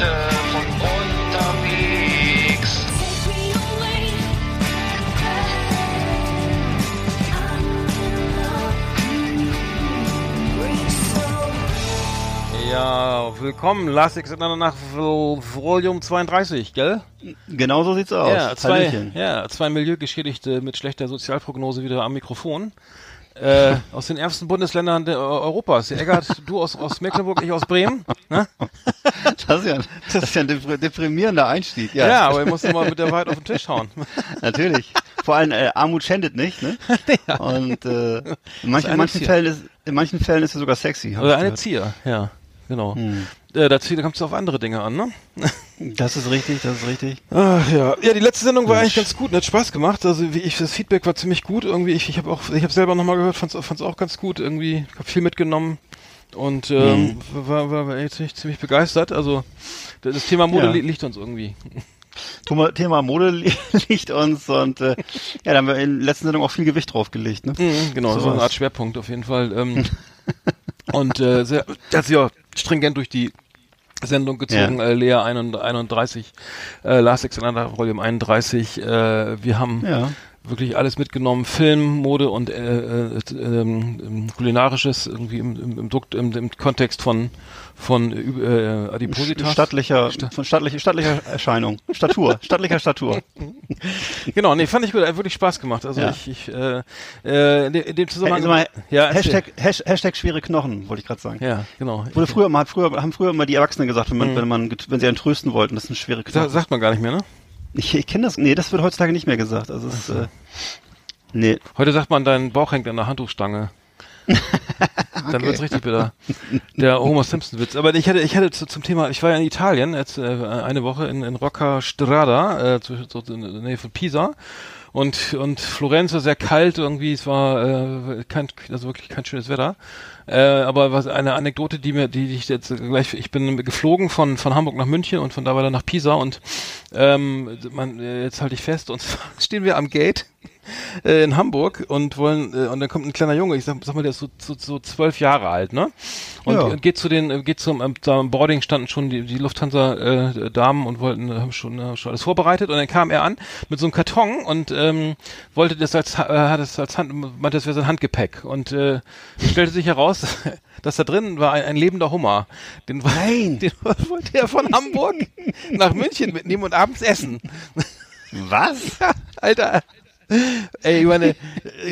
Leute von unterwegs. Take me away. Ja, willkommen. Last Exit nach Volume 32, gell? Genau so sieht's aus. Ja, zwei, Hallöchen. ja, zwei Milieugeschädigte mit schlechter Sozialprognose wieder am Mikrofon. Äh, aus den ärmsten Bundesländern der, Europas. Eggert, du aus, aus Mecklenburg, ich aus Bremen. Ne? Das, ist ja, das ist ja ein depr- deprimierender Einstieg. Ja, Ja, aber ich musste mal mit der Wahrheit auf den Tisch hauen. natürlich. Vor allem äh, Armut schändet nicht, ne? Und äh, in, manchen, in manchen. Fällen ist in manchen Fällen ist es sogar sexy. Oder eine gehört. Zier, ja, genau. Hm. Äh, da kommt es auf andere Dinge an, ne? Das ist richtig, das ist richtig. Ach ja, ja, die letzte Sendung war eigentlich ganz gut, und hat Spaß gemacht. Also wie ich das Feedback war ziemlich gut. Irgendwie ich, ich habe auch, ich habe selber nochmal gehört, fand's, fand's auch ganz gut. Irgendwie hab viel mitgenommen und ähm, war, war, war echt ziemlich, ziemlich begeistert. Also das Thema Mode Ja. li liegt uns irgendwie. Thema, Mode li- liegt uns und äh, ja, da haben wir in der letzten Sendung auch viel Gewicht drauf gelegt, ne? Mhm, genau, so Sowas. eine Art Schwerpunkt auf jeden Fall. Ähm, und äh, sehr, das ist ja stringent durch die Sendung gezogen, Ja. äh, Lea 31, äh, Last Alexander Volume 31. Äh, wir haben Ja. wirklich alles mitgenommen, Film, Mode und äh, äh, ähm, ähm, kulinarisches irgendwie im, im, im, Dukt, im, im Kontext von von äh, Adipositas. Stattlicher, von stattlicher, stattlicher Erscheinung. Statur, stattlicher Statur. Genau, nee, fand ich gut, hat wirklich Spaß gemacht. Also Ja. ich, ich äh, äh, in, dem- Zusammenhang. Hey, mal, ja. Hashtag, Hash, Hashtag schwere Knochen, wollte ich gerade sagen. Ja, genau. Wurde früher mal, früher, haben früher immer die Erwachsenen gesagt, wenn man, Mhm. wenn man, wenn sie einen trösten wollten, das sind schwere Knochen. sagt man gar nicht mehr, ne? Ich, ich kenne das, nee, das wird heutzutage nicht mehr gesagt. Also es, äh, nee, Heute sagt man, dein Bauch hängt an der Handtuchstange. Dann wird's richtig bitter. Der Homer Simpson Witz. Aber ich hatte, ich hatte zu, zum Thema, ich war ja in Italien jetzt äh, eine Woche in, in Rocca Strada, äh, zu, so in der Nähe von Pisa. Und, und Florenz war sehr kalt irgendwie, es war äh, kein, also wirklich kein schönes Wetter. Äh, aber was eine Anekdote, die mir, die ich jetzt gleich, ich bin geflogen von, von Hamburg nach München und von da weiter nach Pisa und ähm, man, äh, jetzt halte ich fest, und stehen wir am Gate äh, in Hamburg und wollen äh, und dann kommt ein kleiner Junge, ich sag, sag mal, der ist so, so, so zwölf Jahre alt, ne? Und Ja. geht zu den, äh, geht zum, ähm, am Boarding standen schon die, die Lufthansa äh, Damen und wollten, äh, haben schon, äh, schon alles vorbereitet und dann kam er an mit so einem Karton und ähm, wollte das als äh, hat es als Hand, meinte, das wäre sein Handgepäck und äh, stellte sich heraus, dass da drin war ein, ein lebender Hummer. Den, Nein. den wollte er von Hamburg nach München mitnehmen und abends essen. was? Ja, Alter. Ey, ich meine,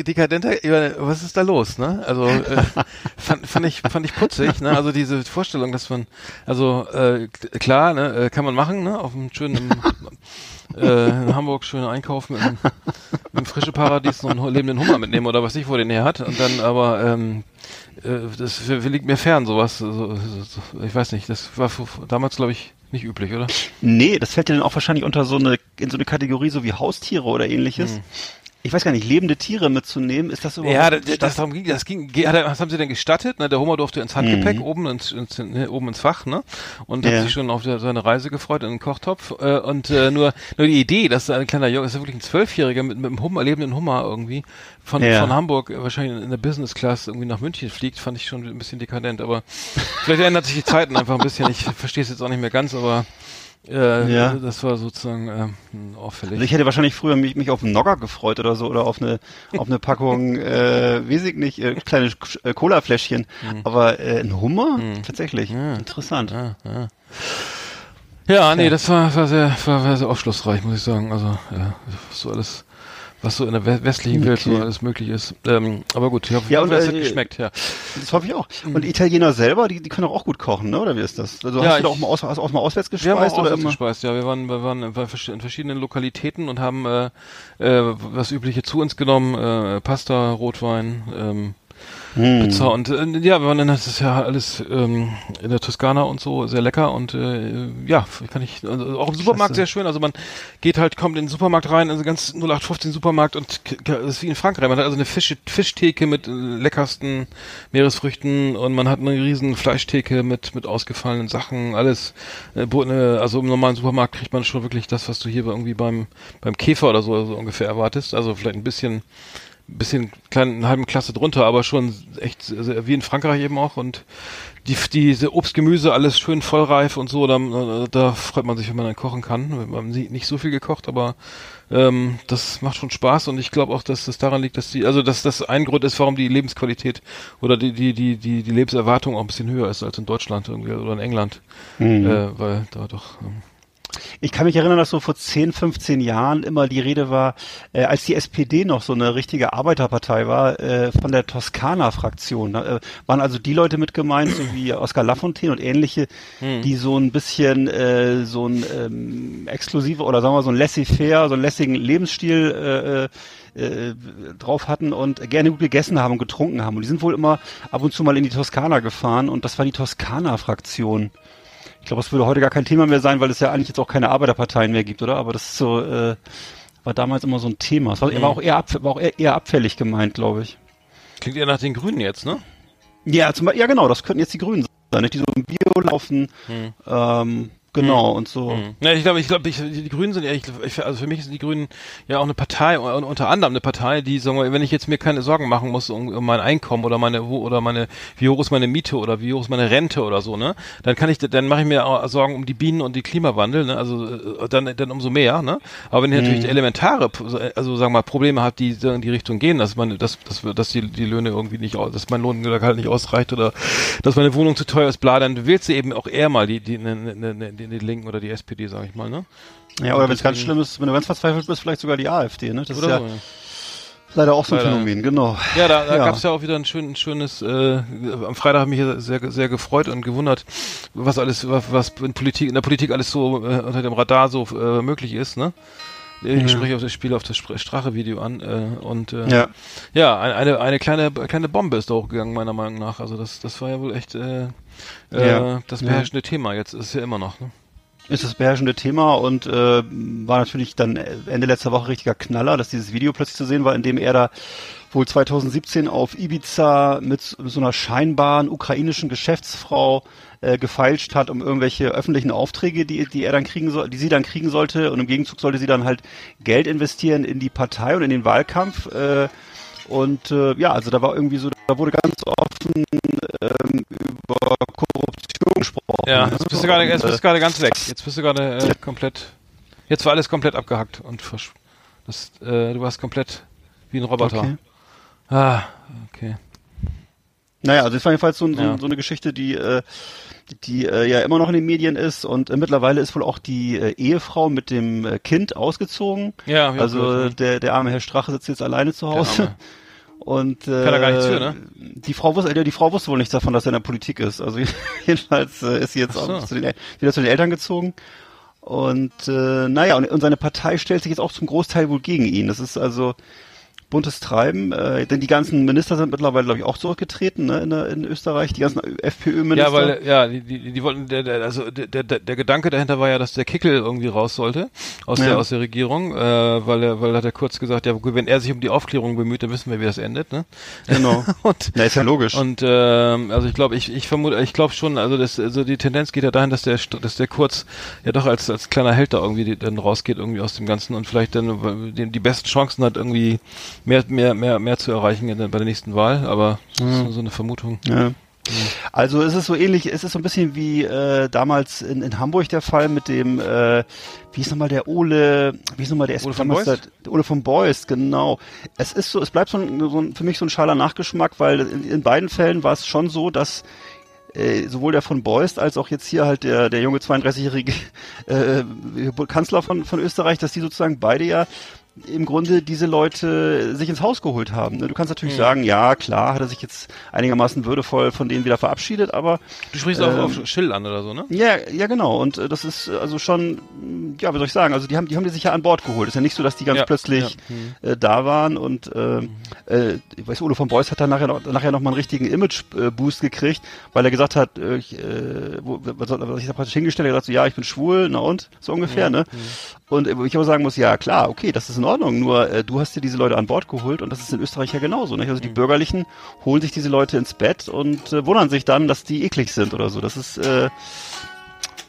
dekadenter, ich meine, was ist da los, ne? Also äh, fand, fand ich fand ich putzig, ne? Also diese Vorstellung, dass man, also äh, klar, ne, äh, kann man machen, ne? Auf einem schönen äh, in Hamburg schön einkaufen mit einem frische Paradies noch einen lebenden Hummer mitnehmen oder was ich wo den her hat und dann aber ähm, äh, das liegt mir fern, sowas. So, so, so, ich weiß nicht, das war damals glaube ich nicht üblich, oder? Nee, das fällt ja dann auch wahrscheinlich unter so eine, in so eine Kategorie so wie Haustiere oder ähnliches. Ich weiß gar nicht, lebende Tiere mitzunehmen, ist das überhaupt? Ja, das, das darum ging, das ging, was haben sie denn gestattet? Ne, der Hummer durfte ins Handgepäck Mhm. oben ins, ins, ne, oben ins Fach, ne? Und Ja. hat sich schon auf der, seine Reise gefreut in den Kochtopf. Äh, und äh, nur, nur die Idee, dass da ein kleiner Junge, das ist ja wirklich ein Zwölfjähriger mit, mit einem Hummer, lebenden Hummer irgendwie von, Ja. von Hamburg wahrscheinlich in der Business Class irgendwie nach München fliegt, fand ich schon ein bisschen dekadent. Aber vielleicht ändert sich die Zeiten einfach ein bisschen. Ich verstehe es jetzt auch nicht mehr ganz, aber äh, Ja. das war sozusagen äh, auffällig. Also ich hätte wahrscheinlich früher mich, mich auf einen Nogger gefreut oder so oder auf eine auf eine Packung, äh, weiß ich nicht, äh, kleine äh, Cola-Fläschchen. Aber äh, ein Hummer? Tatsächlich. Ja. Interessant. Ja, ja. Ja, nee, das war, war sehr, war, war sehr aufschlussreich, muss ich sagen. Also, ja, du alles, was so in der we- westlichen Welt so Okay. alles möglich ist. Ähm, aber gut, ich hoffe, Ja, und, es äh, hat geschmeckt, ja. Das hoffe ich auch. Und Italiener selber, die, die können doch auch gut kochen, ne? Oder wie ist das? Also Ja, hast du da auch mal, aus, hast du auch mal auswärts Wir haben gespeist auch oder auswärts immer? gespeist, ja. Wir waren, wir waren in verschiedenen Lokalitäten und haben äh, äh, was Übliche zu uns genommen, äh, Pasta, Rotwein, ähm, Hm. Pizza und äh, ja, wir waren dann, das ist ja alles ähm, in der Toskana und so, sehr lecker und äh, ja, kann ich, also auch im Supermarkt Klasse. sehr schön, also man geht halt, kommt in den Supermarkt rein, also ganz 0815 Supermarkt und das ist wie in Frankreich, man hat also eine Fisch, Fischtheke mit äh, leckersten Meeresfrüchten und man hat eine riesen Fleischtheke mit, mit ausgefallenen Sachen, alles, äh, ne, also im normalen Supermarkt kriegt man schon wirklich das, was du hier irgendwie beim, beim Käfer oder so, so ungefähr erwartest, also vielleicht ein bisschen bisschen kleinen einen halben Klasse drunter, aber schon echt sehr- wie in Frankreich eben auch. Und die diese Obst, Gemüse alles schön vollreif und so, da, da freut man sich, wenn man dann kochen kann. Haben nie- nicht so viel gekocht, aber ähm, das macht schon Spaß. Und ich glaube auch, dass das daran liegt, dass die, also dass das ein Grund ist, warum die Lebensqualität oder die die die die, die Lebenserwartung auch ein bisschen höher ist als in Deutschland irgendwie oder in England, äh, weil da doch ähm, Ich kann mich erinnern, dass so vor 10, 15 Jahren immer die Rede war, äh, als die SPD noch so eine richtige Arbeiterpartei war, äh, von der Toskana-Fraktion. Da äh, waren also die Leute mit gemeint, so wie Oskar Lafontaine und ähnliche, die so ein bisschen äh, so ein ähm, exklusive oder sagen wir so ein laissez-faire, so einen lässigen Lebensstil äh, äh, drauf hatten und gerne gut gegessen haben und getrunken haben. Und die sind wohl immer ab und zu mal in die Toskana gefahren und das war die Toskana-Fraktion. Ich glaube, es würde heute gar kein Thema mehr sein, weil es ja eigentlich jetzt auch keine Arbeiterparteien mehr gibt, oder? Aber das ist so, äh, war damals immer so ein Thema. Es war, war auch eher, ab, war auch eher, eher abfällig gemeint, glaube ich. klingt eher nach den Grünen jetzt, ne? Ja, zum, Beispiel- ja, genau, das könnten jetzt die Grünen sein, nicht? die so im Bio laufen, ähm, genau, und so. Hm. Ja, ich glaube, ich glaube, ich, die Grünen sind ja, ich, also für mich sind die Grünen ja auch eine Partei, un- unter anderem eine Partei, die, sagen wir, wenn ich jetzt mir keine Sorgen machen muss um, um mein Einkommen oder meine, oder meine, wie hoch ist meine Miete oder wie hoch ist meine Rente oder so, ne, dann kann ich, dann mache ich mir auch Sorgen um die Bienen und die Klimawandel, ne, also äh, dann, dann umso mehr, ne. Aber wenn ich natürlich elementare, also sagen wir mal Probleme hat, die in die Richtung gehen, dass meine, dass, dass, dass die, die Löhne irgendwie nicht, dass mein Lohngehalt nicht ausreicht oder dass meine Wohnung zu teuer ist, bla, dann wählst du eben auch eher mal die, die, ne, ne, ne, die, die Linken oder die SPD, sag ich mal, ne? Ja, oder wenn es ganz schlimm ist, wenn du ganz verzweifelt bist, vielleicht sogar die AfD, ne? Das ist ja so, ja. leider auch so ein Leider. Phänomen, genau. Ja, da, da Ja. gab es ja auch wieder ein, schön, ein schönes, äh, am Freitag habe ich mich sehr, sehr gefreut und gewundert, was alles, was, was in Politik, in der Politik alles so äh, unter dem Radar so äh, möglich ist, ne? Ich spreche auf das Spiel auf das Strache-Video an äh, und äh, Ja. ja, ein- eine, eine kleine, kleine Bombe ist da hochgegangen, meiner Meinung nach. Also das, das war ja wohl echt äh, äh, Ja. das beherrschende Thema. Jetzt ist es ja immer noch. Ne? ist das beherrschende Thema und äh, war natürlich dann Ende letzter Woche richtiger Knaller, dass dieses Video plötzlich zu sehen war, in dem er da wohl 2017 auf Ibiza mit, so- mit so einer scheinbaren ukrainischen Geschäftsfrau äh, gefeilscht hat, um irgendwelche öffentlichen Aufträge, die, die er dann kriegen soll, die sie dann kriegen sollte und im Gegenzug sollte sie dann halt Geld investieren in die Partei und in den Wahlkampf äh, und äh, ja, also da war irgendwie so, da wurde ganz offen ähm, über Korruption gesprochen. Ja, jetzt bist du gerade, jetzt bist du gerade ganz weg. Jetzt bist du gerade äh, komplett. Jetzt war alles komplett abgehackt und versch das, äh, du warst komplett wie ein Roboter. Okay. Ah, okay. Naja, also es war jedenfalls so, so, Ja. so eine Geschichte, die, äh, die äh, ja immer noch in den Medien ist und äh, mittlerweile ist wohl auch die äh, Ehefrau mit dem äh, Kind ausgezogen. Ja, also gehört, der, der arme Herr Strache sitzt jetzt alleine zu Hause. Und äh, Kann er gar nichts für, ne? Die Frau wusste, ja, die Frau wusste wohl nichts davon, dass er in der Politik ist. Also jedenfalls äh, ist sie jetzt so. auch zu den, wieder zu den Eltern gezogen. Und äh, naja, und, und seine Partei stellt sich jetzt auch zum Großteil wohl gegen ihn. Das ist also buntes Treiben, äh, denn die ganzen Minister sind mittlerweile, glaube ich, auch zurückgetreten ne, in, in Österreich, die ganzen FPÖ-Minister. Ja, weil ja, die, die, die wollten der, der also der, der, der Gedanke dahinter war ja, dass der Kickel irgendwie raus sollte aus Ja. der aus der Regierung, äh, weil er weil hat er kurz gesagt, ja gut, wenn er sich um die Aufklärung bemüht, dann wissen wir, wie das endet, ne? Genau. Und Na, ist ja logisch. Und ähm, also ich glaube, ich, ich vermute, ich glaube schon, also das, also die Tendenz geht ja dahin, dass der, dass der Kurz ja doch als als kleiner Held da irgendwie die, dann rausgeht irgendwie aus dem Ganzen und vielleicht dann die, die besten Chancen hat irgendwie mehr mehr mehr mehr zu erreichen bei der nächsten Wahl. Aber das ist so eine Vermutung. Ja. Also es ist so ähnlich, es ist so ein bisschen wie äh, damals in, in Hamburg der Fall mit dem, äh, wie ist nochmal der Ole, wie ist nochmal der Ole von Beust? Ole von Beust, genau. Es ist so, es bleibt so, ein, so ein, für mich so ein schaler Nachgeschmack, weil in, in beiden Fällen war es schon so, dass äh, sowohl der von Beust als auch jetzt hier halt der, der junge 32-jährige äh, Kanzler von, von Österreich, dass die sozusagen beide ja im Grunde diese Leute sich ins Haus geholt haben. ne? Du kannst Mhm. natürlich sagen, ja klar, hat er sich jetzt einigermaßen würdevoll von denen wieder verabschiedet, aber Du sprichst auch Ähm, auf Schill an oder so, ne? ja, ja genau. Und äh, das ist äh, also schon, ja, wie soll ich sagen, also die haben, die haben die sich ja an Bord geholt. Ist ja nicht so, dass die ganz Ja, plötzlich äh, da waren und äh, äh, ich weiß, Udo von Beuys hat dann nachher noch, nachher noch mal einen richtigen Image-Boost gekriegt, weil er gesagt hat, äh, ich, äh, wo, was, was ich da praktisch hingestellt er hat gesagt, so, ja, ich bin schwul, na und, so ungefähr, ne? Und äh, wo ich aber sagen muss, ja klar, okay, das ist in Ordnung, nur äh, du hast dir diese Leute an Bord geholt und das ist in Österreich ja genauso. Nicht? Also die Bürgerlichen holen sich diese Leute ins Bett und äh, wundern sich dann, dass die eklig sind oder so. Das ist äh,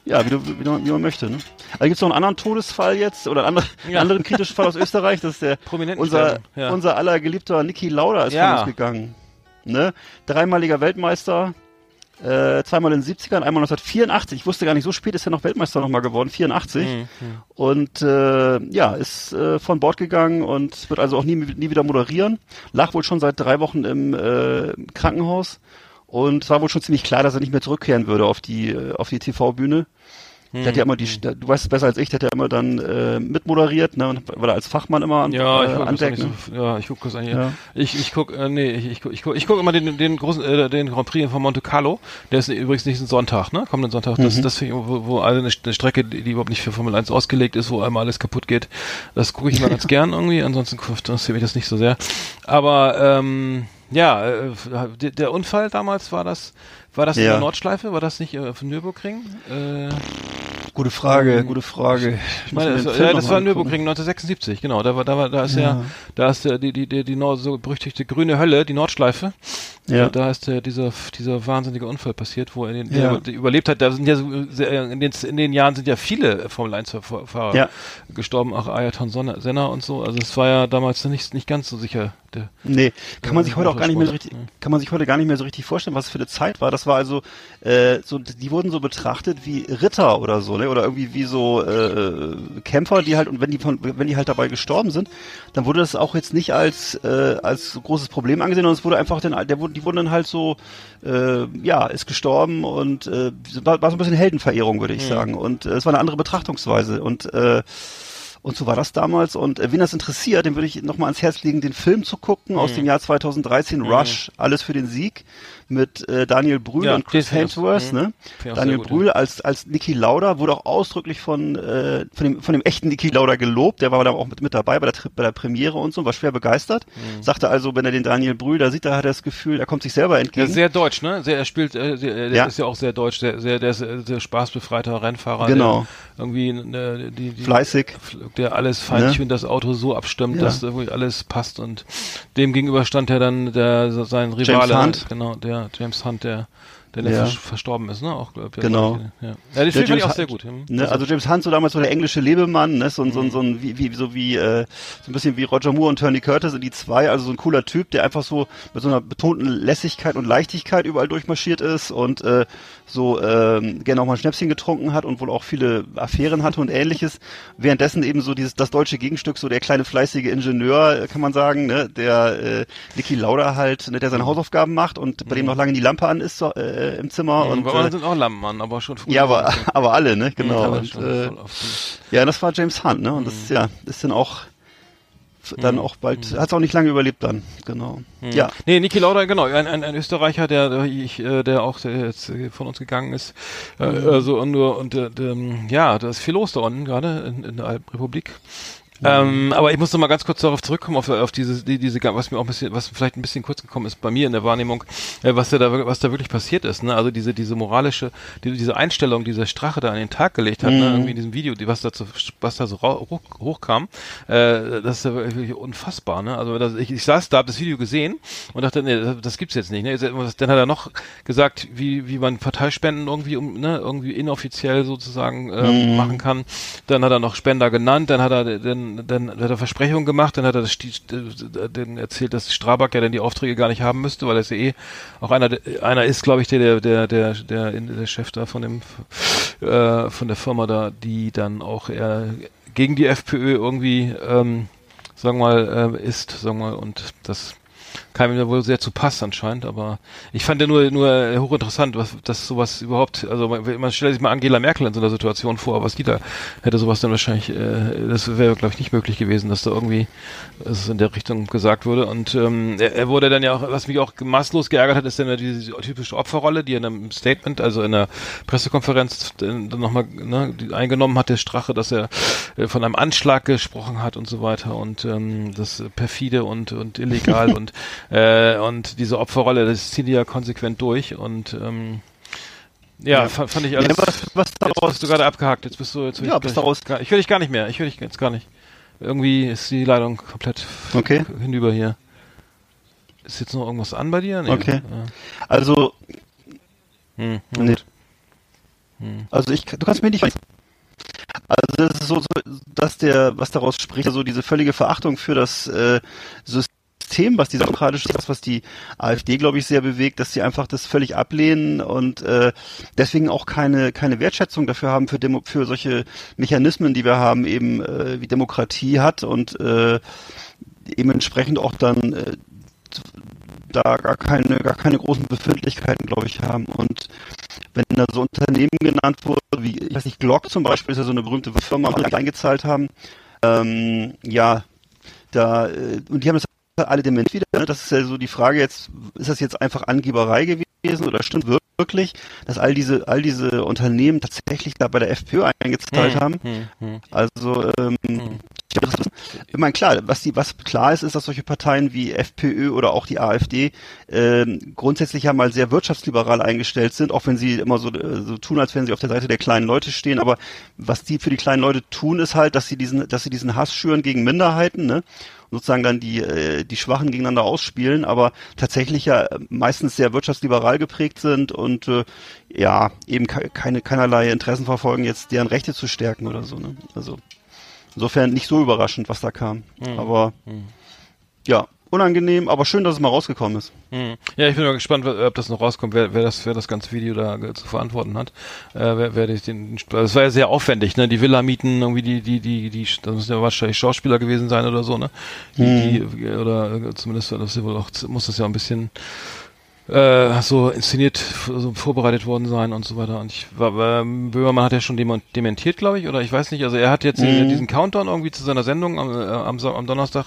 ja, wie, du, wie, du, wie man möchte. Ne? Also gibt's noch einen anderen Todesfall jetzt oder einen anderen, Ja. anderen kritischen Fall aus Österreich. Das ist der unser, ja. unser aller geliebter Niki Lauda ist Ja. von uns gegangen. Ne? Dreimaliger Weltmeister, äh, zweimal in den 70ern, einmal 1984. Ich wusste gar nicht, so spät ist er noch Weltmeister nochmal geworden, 84. Mhm. Und äh, ja, ist äh, von Bord gegangen und wird also auch nie, nie wieder moderieren. Lag wohl schon seit drei Wochen im äh, Krankenhaus. Und es war wohl schon ziemlich klar, dass er nicht mehr zurückkehren würde auf die, äh, auf die TV-Bühne. Der hat ja immer die, du weißt es besser als ich, der hat ja immer dann äh, mitmoderiert, ne, war da als Fachmann immer an, Ja, äh, ich an nicht ne? so, ja, ich gucke das eigentlich. Ja. Ich, ich guck, äh, nee, ich, ich guck, ich guck, ich guck immer den, den großen, äh, den Grand Prix von Monte Carlo. Der ist übrigens nicht ein Sonntag, ne? Kommenden Sonntag. Das, Mhm. das ich, wo, wo alle eine, eine Strecke, die, die überhaupt nicht für Formel 1 ausgelegt ist, wo einmal alles kaputt geht. Das gucke ich immer ganz gern irgendwie. Ansonsten interessiert mich das nicht so sehr. Aber ähm, ja, äh, der, Unfall damals war das, war das in Ja. der Nordschleife? War das nicht äh, auf dem Nürburgring? Äh, Gute Frage, gute Frage. ich meine, das, ja, das war Nürburgring 1976, genau. Da war, da war, da ist ja, da ist der, die, die, die, die Nord, so berüchtigte grüne Hölle, die Nordschleife. Ja. Äh, Da ist der, dieser, dieser wahnsinnige Unfall passiert, wo er den, Ja. der, der überlebt hat. Da sind ja sehr, in den, in den Jahren sind ja viele Formel 1 Fahrer Ja. gestorben, auch Ayrton Senna und so. Also es war ja damals nicht, nicht ganz so sicher. Der, Nee, kann man sich heute auch gar nicht mehr so richtig, kann man sich heute gar nicht mehr so richtig vorstellen, was es für eine Zeit war. Das war also, äh, so, die wurden so betrachtet wie Ritter oder so, ne? Oder irgendwie wie so äh, Kämpfer, die halt, und wenn die von, wenn die halt dabei gestorben sind, dann wurde das auch jetzt nicht als, äh, als großes Problem angesehen, sondern es wurde einfach dann, der wurde, die wurden dann halt so, äh, ja, ist gestorben und äh, war, war so ein bisschen Heldenverehrung, würde ich sagen. Und äh, es war eine andere Betrachtungsweise. Und äh, und so war das damals. Und äh, wen das interessiert, dem würde ich nochmal ans Herz legen, den Film zu gucken Mhm. aus dem Jahr 2013, Rush, Alles für den Sieg, mit äh, Daniel Brühl Ja, und Chris Hemsworth. mhm. Ne? Daniel gut, Brühl als, als Niki Lauda wurde auch ausdrücklich von, äh, von, dem, von dem echten Niki Lauda gelobt. Der war da auch mit, mit dabei bei der, bei der Premiere und so, war schwer begeistert. Mhm. Sagte also, wenn er den Daniel Brühl da sieht, da hat er das Gefühl, er kommt sich selber Ja, entgegen. sehr deutsch, ne? Sehr, er spielt, äh, sehr, der Ja. ist ja auch sehr deutsch, sehr, sehr, der ist äh, sehr spaßbefreiter Rennfahrer. Genau. Der irgendwie, äh, die, die, Fleißig. Der alles feintunig das Auto so abstimmt, Ja. dass irgendwie alles passt und dem gegenüber stand ja dann der, sein Rivale. Hunt. Genau, der James Hunt, der, der Ja. vers verstorben ist, ne? Auch, glaub ich, Genau. Ja, ja den Film fand ich auch sehr gut. Hm. Ne, also James Hunt so damals so der englische Lebemann, ne, so, ein so, ein so ein wie, wie so wie äh, so ein bisschen wie Roger Moore und Tony Curtis die zwei, also so ein cooler Typ, der einfach so mit so einer betonten Lässigkeit und Leichtigkeit überall durchmarschiert ist und äh, so ähm, gerne auch mal ein Schnäpschen getrunken hat und wohl auch viele Affären hatte und ähnliches. Währenddessen eben so dieses das deutsche Gegenstück, so der kleine fleißige Ingenieur, äh, kann man sagen, ne, der äh, Niki Lauda halt, ne, der seine Hausaufgaben macht und bei dem noch lange die Lampe an ist so, äh, im Zimmer und und aber äh, sind auch Lampenmann, aber schon früher. ja, aber, aber alle, ne? Genau. aber und, äh, ja, das war James Hunt, ne? Und das ist ja, ist dann auch dann auch bald, hat's auch nicht lange überlebt dann, genau. Ja. Nee, Niki Lauda, genau, ein, ein, ein Österreicher, der, der, ich, äh, der auch der jetzt äh, von uns gegangen ist. Äh, also und nur und äh, der, ja, da ist viel los da unten gerade in, in der Alpenrepublik. Ähm, aber ich muss noch mal ganz kurz darauf zurückkommen auf, auf diese, die, diese, was mir auch ein bisschen, was vielleicht ein bisschen kurz gekommen ist bei mir in der Wahrnehmung, äh, was da, was da wirklich passiert ist. Ne? Also diese, diese moralische, die, diese Einstellung, die dieser Strache da an den Tag gelegt hat, ne? irgendwie in diesem Video, die, was da, zu, was da so hoch, hochkam, äh, das ist ja wirklich unfassbar. Ne? Also das, ich, ich saß da, habe das Video gesehen und dachte, nee, das, das gibt's jetzt nicht. Ne? Dann hat er noch gesagt, wie, wie man Parteispenden irgendwie, um, ne, irgendwie inoffiziell sozusagen ähm, machen kann. Dann hat er noch Spender genannt, dann hat er dann, dann hat er Versprechungen gemacht, dann hat er das, äh, den erzählt, dass Strabag ja dann die Aufträge gar nicht haben müsste, weil er ist ja eh auch einer, einer ist, glaube ich, der, der, der, der, der, der Chef da von dem, äh, von der Firma da, die dann auch eher gegen die FPÖ irgendwie, ähm, sagen wir mal, äh, ist, sagen wir mal, und das kam ihm da wohl sehr zu Pass anscheinend, aber ich fand ja nur, nur hochinteressant, was, dass sowas überhaupt, also man, man stellt sich mal Angela Merkel in so einer Situation vor, was die da, hätte sowas dann wahrscheinlich, äh, das wäre glaube ich nicht möglich gewesen, dass da irgendwie es in der Richtung gesagt wurde. Und ähm, er, er wurde dann ja auch, was mich auch maßlos geärgert hat, ist dann ja diese typische Opferrolle, die er in einem Statement, also in einer Pressekonferenz äh, dann nochmal ne, eingenommen hat, der Strache, dass er äh, von einem Anschlag gesprochen hat und so weiter. Und ähm, das perfide und und illegal und äh, und diese Opferrolle, das zieht die ja konsequent durch und ähm, ja, Ja. fa- fand ich alles. Ja, was, was jetzt daraus, bist du gerade abgehakt. Jetzt bist du jetzt. Ja, gleich- daraus- Gar, ich höre dich gar nicht mehr. Ich höre dich jetzt gar nicht. Irgendwie ist die Leitung komplett Okay. hinüber hier. Ist jetzt noch irgendwas an bei dir? Nee. Okay. Ja. also, Hm, nee. gut. also ich, du kannst mir nicht, also das ist so, so, dass der, was daraus spricht, so diese völlige Verachtung für das äh, System, was diese demokratische, das was die AfD, glaube ich, sehr bewegt, dass sie einfach das völlig ablehnen und äh, deswegen auch keine keine Wertschätzung dafür haben für Demo, für solche Mechanismen, die wir haben, eben äh, wie Demokratie hat und äh, eben entsprechend auch dann äh, da gar keine, gar keine großen Befindlichkeiten, glaube ich, haben. Und wenn da so Unternehmen genannt wurden, wie, ich weiß nicht, Glock zum Beispiel ist ja so eine berühmte Firma, die eingezahlt haben, ähm, ja, da, äh, und die haben das alle dementiert wieder, ne? das ist ja so die Frage jetzt, ist das jetzt einfach Angeberei gewesen oder stimmt wirklich, dass all diese, all diese Unternehmen tatsächlich da bei der FPÖ eingezahlt Hm, haben? hm, hm. Also, ähm, ich meine, klar, was die, was klar ist, ist, dass solche Parteien wie FPÖ oder auch die AfD ähm, grundsätzlich ja mal sehr wirtschaftsliberal eingestellt sind, auch wenn sie immer so, äh, so tun, als wenn sie auf der Seite der kleinen Leute stehen. Aber was die für die kleinen Leute tun, ist halt, dass sie diesen, dass sie diesen Hass schüren gegen Minderheiten, ne? Und sozusagen dann die, äh, die Schwachen gegeneinander ausspielen, aber tatsächlich ja meistens sehr wirtschaftsliberal geprägt sind und äh, ja, eben ke keine, keinerlei Interessen verfolgen, jetzt deren Rechte zu stärken oder so. Ne? Also Insofern nicht so überraschend, was da kam. Aber ja, unangenehm, aber schön, dass es mal rausgekommen ist. Hm. Ja, ich bin mal gespannt, ob das noch rauskommt, wer, wer das, wer das ganze Video da zu verantworten hat. Äh, wer, wer den, das war ja sehr aufwendig, ne? Die Villa mieten, irgendwie die, die, die, die, das müssen ja wahrscheinlich Schauspieler gewesen sein oder so, ne? Die, die oder äh, zumindest das ja wohl auch, muss das ja ein bisschen äh, so inszeniert, so vorbereitet worden sein und so weiter. Und ich war, ähm, Böhmermann hat ja schon dementiert, glaube ich, oder ich weiß nicht. Also er hat jetzt äh, diesen Countdown irgendwie zu seiner Sendung am, äh, am, am Donnerstag,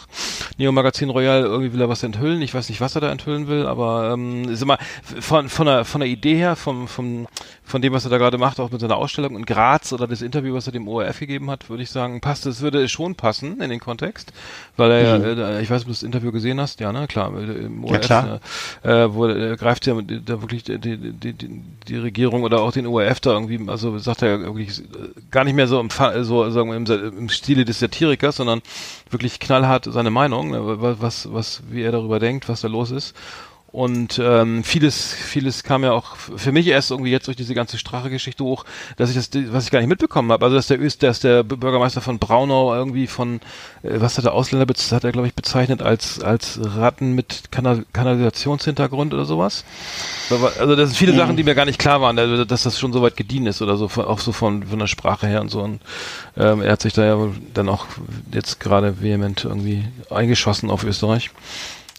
Neo Magazin Royal, irgendwie will er was enthüllen. Ich weiß nicht, was er da enthüllen will, aber ähm, ist immer von von der von der Idee her, vom vom von dem, was er da gerade macht, auch mit seiner Ausstellung in Graz oder das Interview, was er dem ORF gegeben hat, würde ich sagen, passt. Es würde schon passen in den Kontext, weil er ja, äh, ich weiß, ob du das Interview gesehen hast, ja, ne, klar, äh, im ORF, klar. äh, äh, wo äh, greift ja da wirklich die, die, die, die, Regierung oder auch den ORF da irgendwie, also sagt er wirklich äh, gar nicht mehr so im, so sagen wir, im, im Stile des Satirikers, sondern wirklich knallhart seine Meinung, ne, wa- was, was, wie er darüber denkt, was da los ist. Und ähm, vieles, vieles kam ja auch für mich erst irgendwie jetzt durch diese ganze Strache-Geschichte hoch, dass ich das, was ich gar nicht mitbekommen habe. Also dass der Öst, dass der Bürgermeister von Braunau irgendwie von, äh, was hat der Ausländer, hat er glaube ich bezeichnet als als Ratten mit Kanal Kanalisationshintergrund oder sowas. Also das sind viele Sachen, die mir gar nicht klar waren, also, dass das schon so weit gediehen ist oder so, auch so von von der Sprache her und so. Und ähm, er hat sich da ja dann auch jetzt gerade vehement irgendwie eingeschossen auf Österreich.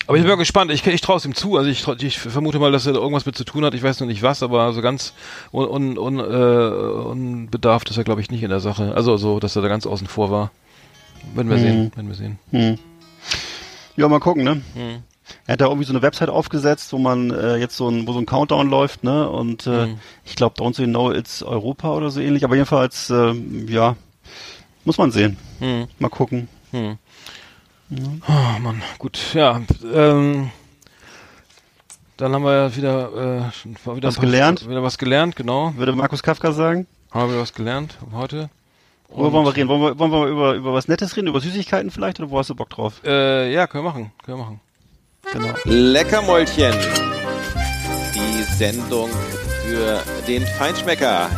Aber ich bin mal gespannt. Ich, ich traue es ihm zu. Also ich, ich vermute mal, dass er da irgendwas mit zu tun hat. Ich weiß noch nicht was, aber so ganz un, un, un, äh, unbedarft ist er, glaube ich, nicht in der Sache. Also so, dass er da ganz außen vor war. Werden wir sehen. Werden wir sehen. Hm. Ja, mal gucken, ne? Hm. Er hat da irgendwie so eine Website aufgesetzt, wo man äh, jetzt so ein, wo so ein Countdown läuft, ne? Und äh, Hm. ich glaube, Don't You Know It's Europa oder so ähnlich. Aber jedenfalls, äh, ja, muss man sehen. Hm. Mal gucken. Hm. Oh Mann, gut, ja. Ähm, dann haben wir ja wieder, äh, wieder Was gelernt? Wieder was gelernt, genau. Würde Markus Kafka sagen? Haben wir wieder was gelernt heute. Worüber wollen wir reden? Wollen wir, wollen wir über, über was Nettes reden? Über Süßigkeiten vielleicht? Oder wo hast du Bock drauf? Äh, ja, können wir machen. Können wir machen. Genau. Leckermäulchen. Die Sendung für den Feinschmecker.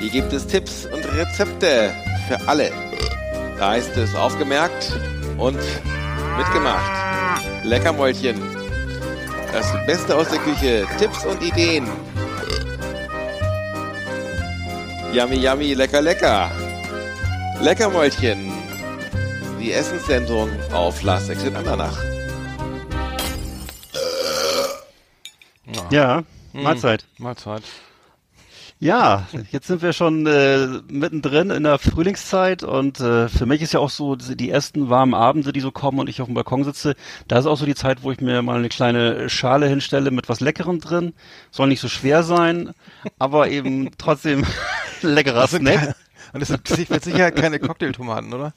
Hier gibt es Tipps und Rezepte für alle. Da ist es aufgemerkt und mitgemacht. Leckermäulchen. Das Beste aus der Küche. Tipps und Ideen. Yummy, yummy, lecker, lecker. Leckermäulchen. Die Essenssendung auf Last Exit Andernach. Ja, Mahlzeit. Mahlzeit. Ja, jetzt sind wir schon äh, mittendrin in der Frühlingszeit und äh, für mich ist ja auch so die ersten warmen Abende, die so kommen und ich auf dem Balkon sitze, da ist auch so die Zeit, wo ich mir mal eine kleine Schale hinstelle mit was Leckerem drin. Soll nicht so schwer sein, aber eben trotzdem leckerer Snack. Und das sind mit Sicherheit keine Cocktailtomaten, oder?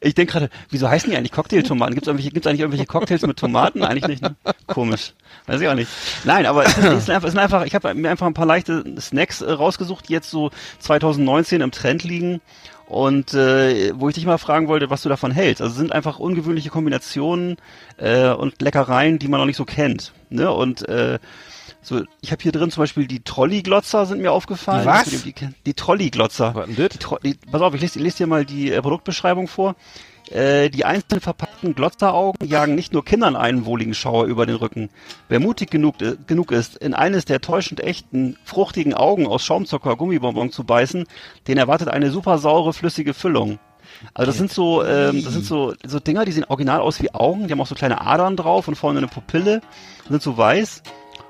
Ich denke gerade, wieso heißen die eigentlich Cocktailtomaten? Gibt es eigentlich irgendwelche Cocktails mit Tomaten? Eigentlich nicht. Ne? Komisch. Weiß ich auch nicht. Nein, aber es, ist- einfach, es sind einfach, ich habe mir einfach ein paar leichte Snacks äh, rausgesucht, die jetzt so 2019 im Trend liegen. Und äh, wo ich dich mal fragen wollte, was du davon hältst. Also sind einfach ungewöhnliche Kombinationen äh, und Leckereien, die man noch nicht so kennt. Ne? Und äh, so, ich habe hier drin zum Beispiel die Trolli-Glotzer sind mir aufgefallen. Die was? Die, die? Die, Tro- pass auf, ich lese, lese dir mal die äh, Produktbeschreibung vor. Äh, die einzeln verpackten Glotzeraugen jagen nicht nur Kindern einen wohligen Schauer über den Rücken. Wer mutig genug, äh, genug ist, in eines der täuschend echten, fruchtigen Augen aus Schaumzucker Gummibonbon zu beißen, den erwartet eine super saure, flüssige Füllung. Also das sind so, ähm, das sind so, so Dinger, die sehen original aus wie Augen, die haben auch so kleine Adern drauf und vorne eine Pupille, sind so weiß.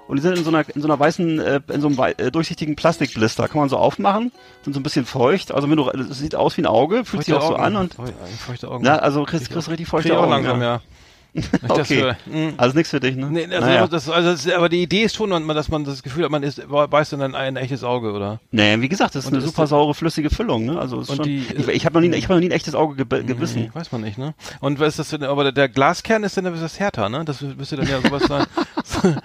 Und die sind in so einer, in so einer weißen, äh, in so einem äh, durchsichtigen Plastikblister. Kann man so aufmachen, sind so ein bisschen feucht. Also wenn du, es sieht aus wie ein Auge, fühlt sich auch so an und, Feu- Feuchte Augen. na, also kriegst, kriegst richtig feuchte Augen. langsam, ja. ja. Das Okay. höre. Mhm. Also nichts für dich, ne? Nee, also, naja. das, also das, aber die Idee ist schon, dass man das Gefühl hat, man ist, beißt in ein, ein echtes Auge, oder? nee, wie gesagt, das ist Und eine ist super das- saure, flüssige Füllung, ne? Also ist Und schon, die, ich, ich habe noch nie, ich habe noch nie ein echtes Auge geb gebissen. Nee, weiß man nicht, ne? Und was ist das denn, aber der, Glaskern ist dann etwas härter, ne? Das müsste dann ja sowas sein.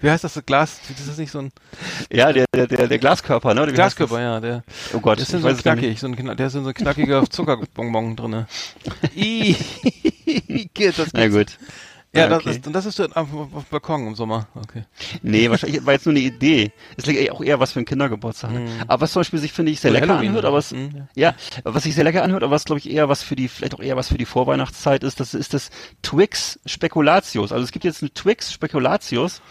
Wie heißt das, das Glas? Ist das nicht so ein Ja, der, der, der, der Glaskörper, ne? Oder Glaskörper, ja, der, das? Oh Gott, der ist ich so weiß knackig, so ein, der ist dann so ein knackiger Zuckerbonbon drinne. Geht das Na gut. Ja, Ja, das okay. ist, und das ist auf, auf Balkon im Sommer, okay. Nee, wahrscheinlich war jetzt nur eine Idee. Es liegt auch eher was für einen Kindergeburtstag. ne? Aber was zum Beispiel sich, finde ich, sehr lecker Halloween, anhört, aber was, Mhm, ja, was sich sehr lecker anhört, aber was, glaube ich, eher was für die, vielleicht auch eher was für die Vorweihnachtszeit ist, das ist das Twix Spekulatius. Also es gibt jetzt eine Twix Spekulatius.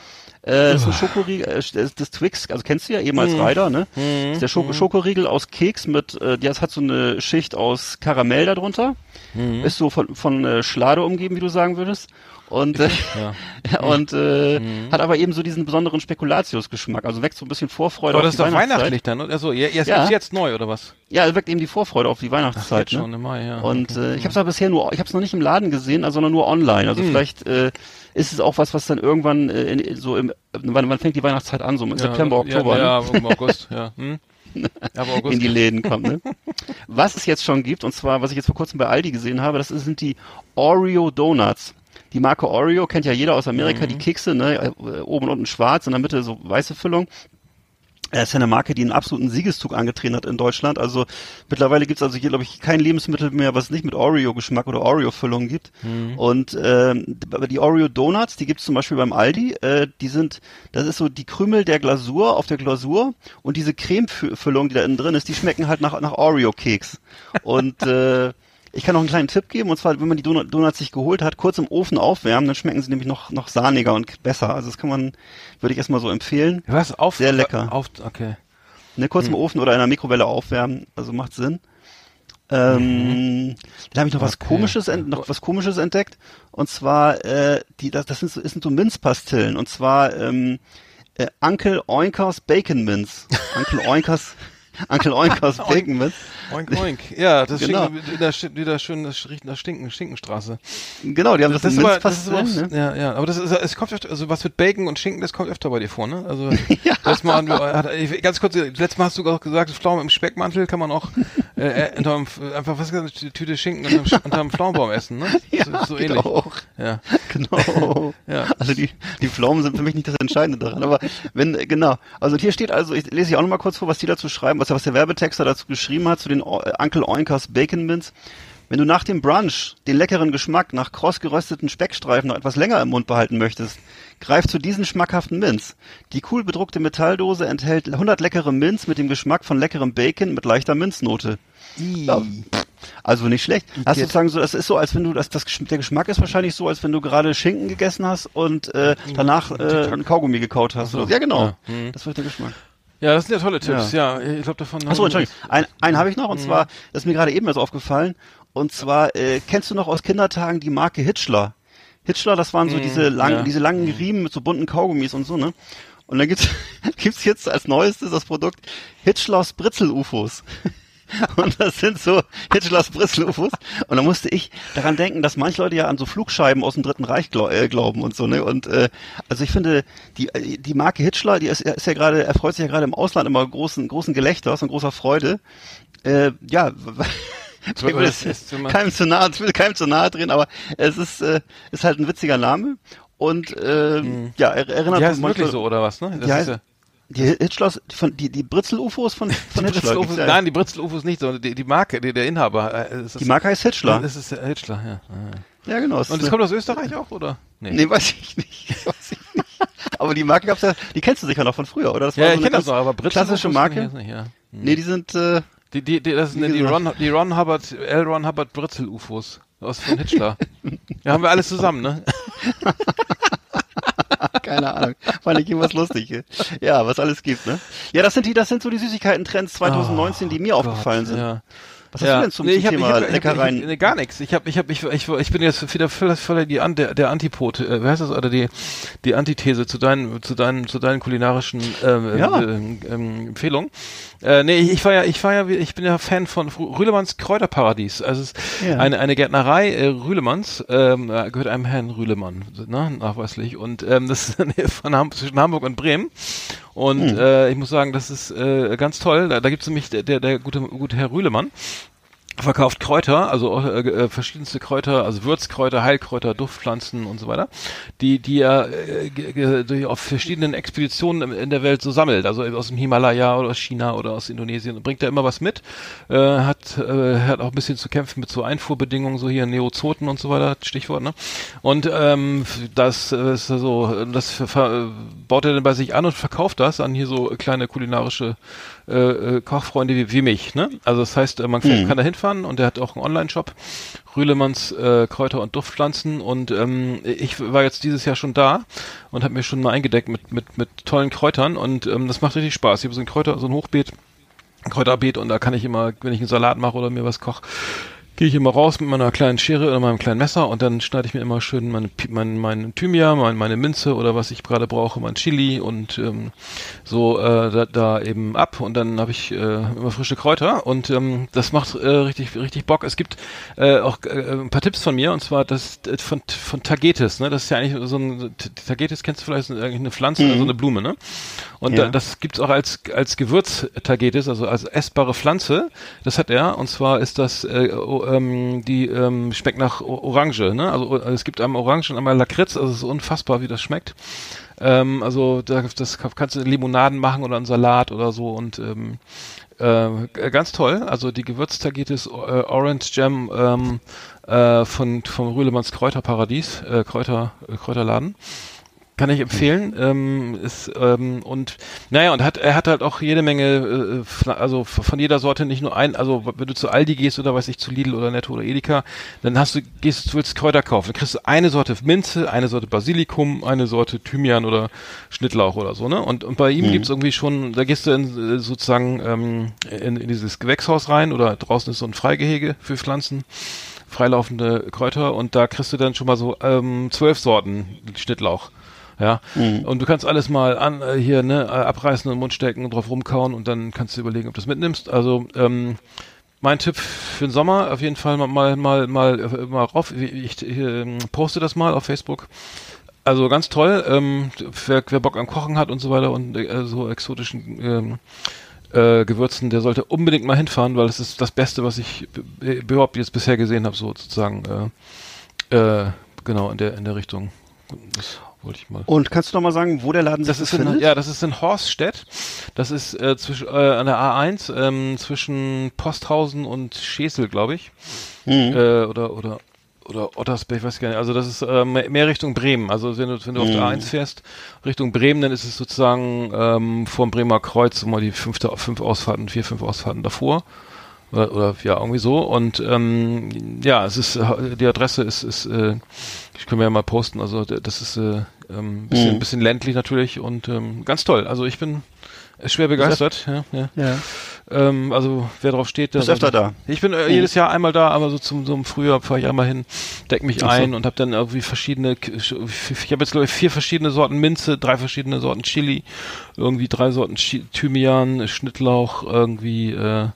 Äh, das ist ein Schokoriegel, äh, das, das Twix, also kennst du ja eben als Mhm. Rider, ne? Das ist der Schoko Schokoriegel aus Keks mit, äh, das hat so eine Schicht aus Karamell darunter. Mhm. Ist so von, von äh, Schlade umgeben, wie du sagen würdest. Und, äh, Ja. und äh, Mhm. hat aber eben so diesen besonderen Spekulatius-Geschmack. Also weckt so ein bisschen Vorfreude Aber auf das ist die doch Weihnachtszeit. weihnachtlich dann, oder? Also, ja, jetzt, Ja. ist jetzt neu, oder was? Ja, es weckt eben die Vorfreude auf die Weihnachtszeit. Schon ne? im Mai, ja. Und okay. äh, ich habe es aber bisher nur, ich habe es noch nicht im Laden gesehen, also sondern nur online. Also Mhm. vielleicht äh, ist es auch was, was dann irgendwann äh, in, so im, wann, wann fängt die Weihnachtszeit an? So im Ja, September, ja, Oktober. Ja, ne? im August, ja. Hm? Aber August. in die Läden kommt. Ne? was es jetzt schon gibt, und zwar, was ich jetzt vor kurzem bei Aldi gesehen habe, das sind die Oreo Donuts. Die Marke Oreo kennt ja jeder aus Amerika, Mhm. die Kekse, ne? äh, oben und unten schwarz, in der Mitte so weiße Füllung. Das ist ja eine Marke, die einen absoluten Siegeszug angetreten hat in Deutschland. Also mittlerweile gibt's also hier, glaube ich, kein Lebensmittel mehr, was es nicht mit Oreo-Geschmack oder Oreo-Füllung gibt. Mhm. Und aber die Oreo Donuts, die gibt's zum Beispiel beim Aldi. Äh, die sind, das ist so die Krümel der Glasur auf der Glasur und diese Cremefüllung, die da innen drin ist, die schmecken halt nach, nach Oreo-Keks. Und äh, ich kann noch einen kleinen Tipp geben, und zwar, wenn man die Donut- Donuts sich geholt hat, kurz im Ofen aufwärmen, dann schmecken sie nämlich noch, noch sahniger und besser. Also das kann man, würde ich erstmal so empfehlen. Was? Auf, Sehr lecker. Auf, okay. Ne, kurz im Hm. Ofen oder in einer Mikrowelle aufwärmen, also macht Sinn. Ähm, Dann habe ich noch was Mhm. Okay. komisches, ent noch was komisches entdeckt. Und zwar, äh, die, das, das sind so, das sind so Minzpastillen. Und zwar ähm, äh, Uncle Oinkers Bacon Minz. Uncle Oinkers, Uncle Oinkers Bacon Minz. Oink, oink. Ja, das Genau. stinkt, wieder, schön, das riecht nach Stinken, Stinkenstraße. Genau, die haben das, Das aber, das ist Minzpastillen. ne? ja, ja, aber das ist, es kommt öfter, also was mit Bacon und Schinken, das kommt öfter bei dir vor, ne? Also, letztes Mal, du, hat, ganz kurz, letztes Mal hast du auch gesagt, Pflaumen im Speckmantel kann man auch, äh, äh, unterm, einfach, was gesagt, die Tüte Schinken unterm, unterm Pflaumenbaum essen, ne? Ja, so, so ähnlich. auch. Ja. Genau. Ja. Also die, die Pflaumen sind für mich nicht das Entscheidende daran. Aber wenn, äh, genau. Also hier steht also, ich lese ich auch nochmal kurz vor, was die dazu schreiben, was, was der Werbetexter dazu geschrieben hat, zu den O- äh, Uncle Oinkers Bacon Mints. Wenn du nach dem Brunch den leckeren Geschmack nach kross gerösteten Speckstreifen noch etwas länger im Mund behalten möchtest, greif zu diesen schmackhaften Mints. Die cool bedruckte Metalldose enthält 100 leckere Mints mit dem Geschmack von leckerem Bacon mit leichter Minznote. Ja, also nicht schlecht. Hast du sozusagen so, das ist so, als wenn du, das, das, der Geschmack ist wahrscheinlich so, als wenn du gerade Schinken gegessen hast und äh, danach äh, ein Kaugummi gekaut hast. So. Ja, genau. Ja. Das wird der Geschmack. Ja, das sind ja tolle Tipps, ja. Ich glaube davon. Achso, Entschuldigung. Ein, einen habe ich noch, und Mhm. zwar, das ist mir gerade eben erst aufgefallen. Und zwar, äh, kennst du noch aus Kindertagen die Marke Hitchler? Hitchler, das waren so diese langen, ja. diese langen Riemen mit so bunten Kaugummis und so, ne? Und dann gibt's, gibt's jetzt als neuestes das Produkt Hitchlers Britzel-UFOs. Und das sind so Hitchlers Britzel-UFOs. Und da musste ich daran denken, dass manche Leute ja an so Flugscheiben aus dem Dritten Reich glau äh, glauben und so, ne? Und äh, also ich finde, die, äh, die Marke Hitchler, die ist, ist ja gerade, erfreut sich ja gerade im Ausland immer großen, großen Gelächters und großer Freude. Äh, ja, ich will das es ist keinem zu nahe, ich will keinem zu nahe drehen, aber es ist, äh, ist halt ein witziger Name. Und äh, ja, er, erinnert Die heißt manchmal- wirklich so, oder was, ne? Das Die ist ja, Die Hitchlers, von, die, die Britzel-UFOs von, von die Hitchler. Britzel ja. Nein, die Britzel-UFOs nicht, sondern die, die Marke, die, der Inhaber. Äh, die Marke heißt Hitchler. Das ist Hitchler, ja. Ah. ja, genau. es Und das kommt aus Österreich auch, oder? Nee, weiß ich nicht. Weiß ich nicht. Aber die Marke gab's ja, die kennst du sicher noch von früher, oder? Das Ja, so ich kenne das noch, aber Britzel klassische kenn Marke. nicht, ja. Nee, die sind, äh, Die, die, die, das sind die gesagt. Ron, die Ron Hubbard, L. Ron Hubbard Britzel-UFOs. Aus von Hitchler. ja, haben wir alles zusammen, ne? keine Ahnung. Fand ich irgendwas lustig. Ja, was alles gibt, ne? Ja, das sind die, das sind so die Süßigkeiten-Trends 2019, die mir aufgefallen sind. Oh Ja. Was hast du denn zum, nee, zum ich hab, Thema ich hab, ich hab, Leckereien? Ich, nee, gar nichts. Ich hab, ich hab, ich, ich, ich bin jetzt wieder voll, voll die An, der, der Antipod, äh, wie heißt das, oder die, die Antithese zu deinen, zu deinen, zu deinen kulinarischen ähm, Ja. ähm, ähm, Empfehlungen. Äh, nee, ich, ich war ja, ich war ja, ich bin ja Fan von Rü- Rühlemanns Kräuterparadies. Also es ist Ja. eine, eine Gärtnerei äh, Rühlemanns, ähm, äh, gehört einem Herrn Rühlemann, ne, nachweislich. Und ähm, das ist in der Nähe von Ham zwischen Hamburg und Bremen. Und Hm. äh, ich muss sagen, das ist äh, ganz toll. Da, da gibt es nämlich der, der, der gute, gute Herr Rühlemann verkauft Kräuter, also äh, äh, verschiedenste Kräuter, also Würzkräuter, Heilkräuter, Duftpflanzen und so weiter, die die er äh, auf verschiedenen Expeditionen in- der Welt so sammelt, also aus dem Himalaya oder aus China oder aus Indonesien und bringt da immer was mit, äh, hat äh, hat auch ein bisschen zu kämpfen mit so Einfuhrbedingungen, so hier Neozoten und so weiter, Stichwort, ne? Und ähm, das äh, ist so, das baut er dann bei sich an und verkauft das an hier so kleine kulinarische äh, äh, Kochfreunde wie, wie mich, ne? Also das heißt, äh, man kann da hinfahren und der hat auch einen Online-Shop, Rühlemanns äh, Kräuter und Duftpflanzen und ähm, ich war jetzt dieses Jahr schon da und habe mir schon mal eingedeckt mit mit mit tollen Kräutern und ähm, das macht richtig Spaß. Ich habe so ein Kräuter, so ein Hochbeet, Kräuterbeet und da kann ich immer, wenn ich einen Salat mache oder mir was koche, gehe ich immer raus mit meiner kleinen Schere oder meinem kleinen Messer und dann schneide ich mir immer schön meine, mein, mein Thymian, mein, meine Minze oder was ich gerade brauche, mein Chili und ähm, so äh, da, da eben ab und dann habe ich äh, immer frische Kräuter und ähm, das macht äh, richtig richtig Bock. Es gibt äh, auch äh, ein paar Tipps von mir und zwar das äh, von von Tagetes, ne? Das ist ja eigentlich so ein Tagetes kennst du vielleicht ist eigentlich eine Pflanze, also eine Blume, ne? Und Ja. da, das gibt's auch als als Gewürz Tagetes, also als essbare Pflanze. Das hat er und zwar ist das äh, ähm, die ähm, schmeckt nach Orange, ne? Also äh, es gibt einmal Orange und einmal Lakritz, also es ist unfassbar, wie das schmeckt. Ähm, also da, das kannst du in Limonaden machen oder einen Salat oder so und ähm, äh, ganz toll. Also die Gewürztagetes äh, Orange Jam ähm, äh, von vom Rühlemanns Kräuterparadies, äh, Kräuter äh, Kräuterladen. Kann ich empfehlen. Ähm, ist, ähm, und naja, und hat er hat halt auch jede Menge, äh, also von jeder Sorte nicht nur ein, also wenn du zu Aldi gehst oder weiß ich, zu Lidl oder Netto oder Edeka, dann hast du, gehst, du willst Kräuter kaufen, dann kriegst du eine Sorte Minze, eine Sorte Basilikum, eine Sorte Thymian oder Schnittlauch oder so, ne? Und, und bei ihm gibt's irgendwie schon, da gehst du in, äh, sozusagen ähm, in, in dieses Gewächshaus rein oder draußen ist so ein Freigehege für Pflanzen freilaufende Kräuter und da kriegst du dann schon mal so ähm, zwölf Sorten Schnittlauch. Ja, und du kannst alles mal an äh, hier ne äh, abreißen und in den Mund stecken und drauf rumkauen und dann kannst du überlegen, ob du das mitnimmst. Also ähm, mein Tipp für den Sommer auf jeden Fall mal mal mal mal, äh, mal rauf. Ich, ich ähm, poste das mal auf Facebook. Also ganz toll. Ähm, wer, wer Bock am Kochen hat und so weiter und äh, so exotischen ähm, äh, Gewürzen, der sollte unbedingt mal hinfahren, weil es ist das Beste, was ich überhaupt jetzt bisher gesehen habe, so sozusagen. Äh, äh, genau in der in der Richtung. Das wollte ich mal. Und kannst du noch mal sagen, wo der Laden sich Das ist in, ja, das ist in Horststedt. Das ist äh, zwischen, äh, an der A1 ähm, zwischen Posthausen und Schesel, glaube ich. Mhm. Äh, oder oder oder Ottersberg, ich weiß gar nicht. Also das ist äh, mehr Richtung Bremen. Also wenn du, wenn du auf der A1 fährst, Richtung Bremen, dann ist es sozusagen ähm, vor dem Bremer Kreuz immer die fünfte, fünf Ausfahrten, vier, fünf Ausfahrten davor. Oder, oder ja, irgendwie so. Und ähm, ja, es ist die Adresse ist, ist äh, ich können wir ja mal posten. Also das ist äh, ähm, bisschen, Mhm. bisschen ländlich natürlich und ähm, ganz toll. Also ich bin schwer begeistert. Ja, ja. Ja. Ähm, also wer drauf steht, der Bist öfter da? Ich bin äh, jedes Jahr einmal da, aber so zum so im Frühjahr fahre ich einmal hin, deck mich Ach so. ein und habe dann irgendwie verschiedene. Ich habe jetzt glaube ich vier verschiedene Sorten Minze, drei verschiedene Sorten Chili, irgendwie drei Sorten Chi Thymian, Schnittlauch, irgendwie äh,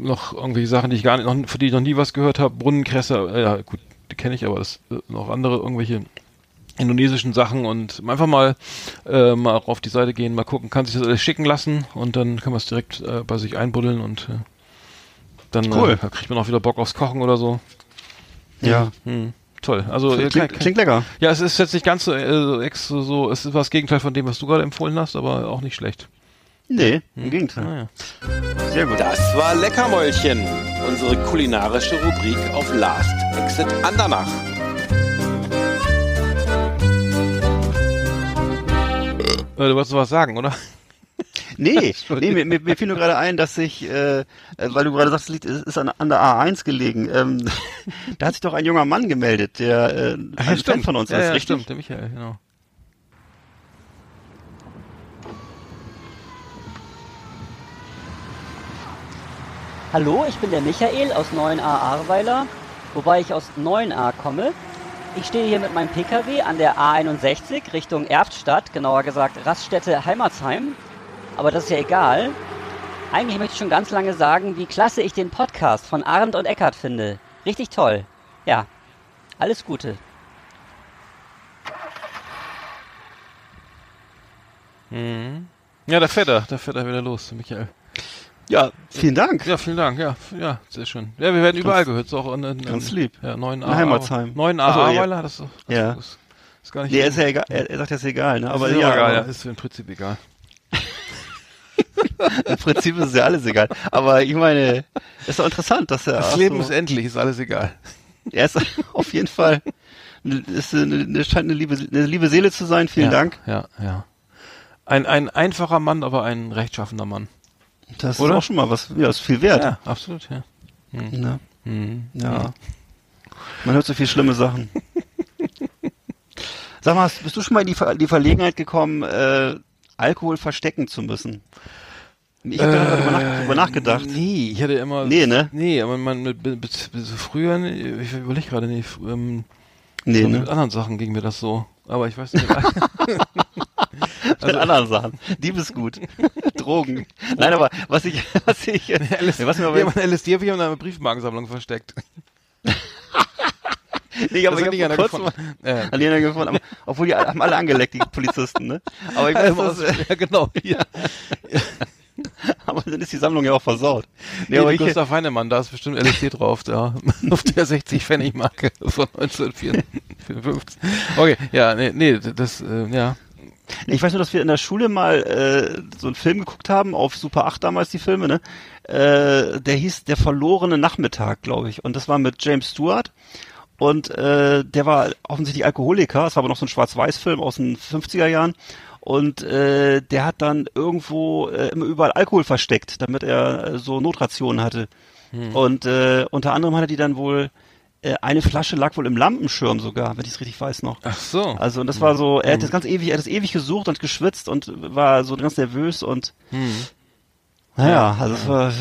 noch irgendwelche Sachen, die ich gar nicht, noch, für die ich noch nie was gehört habe. Brunnenkresse, äh, ja gut, die kenne ich, aber das äh, noch andere irgendwelche indonesischen Sachen und einfach mal äh, mal auf die Seite gehen, mal gucken, kann sich das alles schicken lassen und dann kann man es direkt äh, bei sich einbuddeln und äh, dann Cool. äh, kriegt man auch wieder Bock aufs Kochen oder so. Ja. Hm, toll. Also äh, Klingt, kein- klingt lecker. ja, es ist jetzt nicht ganz so, äh, so, ex, so, so, es ist was Gegenteil von dem, was du gerade empfohlen hast, aber auch nicht schlecht. Nee, im Gegenteil. Naja. Sehr gut. Das war Leckermäulchen, unsere kulinarische Rubrik auf Last Exit Andernach. Äh, du wolltest noch was sagen, oder? Nee, nee mir, mir, mir fiel nur gerade ein, dass ich, äh, äh, weil du gerade sagst, es liegt- es ist an, an der A1 gelegen. Ähm, da hat sich doch ein junger Mann gemeldet, der äh, ein Fan von uns ja, ist, ja, richtig? stimmt, der Michael, genau. Hallo, ich bin der Michael aus 9a Ahrweiler, wobei ich aus 9a komme. Ich stehe hier mit meinem Pkw an der A61 Richtung Erftstadt, genauer gesagt Raststätte Heimatsheim. Aber das ist ja egal. Eigentlich möchte ich schon ganz lange sagen, wie klasse ich den Podcast von Arndt und Eckart finde. Richtig toll. Ja, alles Gute. Ja, da fährt er, da fährt er wieder los, Michael. Ja, vielen Dank. Ja, vielen Dank, ja, ja, sehr schön. Ja, wir werden überall gehört, so auch in, in, ganz lieb. Ja, 9a. In Heimatsheim. 9a Ach so, ja. Das das Ja. ist, ist gar nicht Nee, ist ja egal. Er, er sagt, das ist egal, ne? aber ist ja, egal, ja, ist im Prinzip egal. im Prinzip ist es ja alles egal. Aber ich meine, ist doch interessant, dass er. Das Leben so, ist endlich, ist alles egal. Er ist auf jeden Fall. Ist eine, eine, scheint eine liebe, eine liebe Seele zu sein. Vielen ja, Dank. Ja, ja. Ein, ein einfacher Mann, aber ein rechtschaffender Mann. Das Oder? ist auch schon mal was. Ja, ist viel wert. Ja, absolut, ja. Ne? Mhm. Ja. Man hört so viele schlimme Sachen. Sag mal, bist du schon mal in die, Ver die Verlegenheit gekommen, äh, Alkohol verstecken zu müssen? Ich habe da drüber, nach drüber nachgedacht. Nee, ich hatte immer. Nee, ne? Nee, aber man mit, mit, mit, mit so früher, nee, ich überlege gerade nicht, ähm, Nee, so ne? mit anderen Sachen ging mir das so. Aber ich weiß nicht. Mit anderen Sachen. Diebesgut. Drogen. Nein, aber was ich, was ich, LSD, was mir aber, ein LSD habe ich in einer Briefmarkensammlung versteckt. nee, aber Das ich habe kurz gefunden. mal, Ja. an jeder gefunden, aber, obwohl die haben alle angeleckt, die Polizisten, ne? Aber ich weiß, Also, das, ja, genau. Hier. aber dann ist die Sammlung ja auch versaut. Nee, aber die ich, Gustav Heinemann, da ist bestimmt LSD drauf, da, auf der 60 Pfennig Marke von 1954. Okay, ja, nee, nee, das, äh, ja. Ich weiß nur, dass wir in der Schule mal äh, so einen Film geguckt haben, auf Super 8 damals die Filme, ne? Äh, der hieß Der verlorene Nachmittag, glaube ich. Und das war mit James Stewart. Und äh, der war offensichtlich Alkoholiker. Es war aber noch so ein Schwarz-Weiß-Film aus den 50er Jahren. Und äh, der hat dann irgendwo äh, immer überall Alkohol versteckt, damit er äh, so Notrationen hatte. Und äh, unter anderem hat er die dann wohl, eine Flasche lag wohl im Lampenschirm sogar, wenn ich es richtig weiß noch. Ach so. Also und das war so, er hat das ganz ewig, er hat das ewig gesucht und geschwitzt und war so ganz nervös und naja, also es war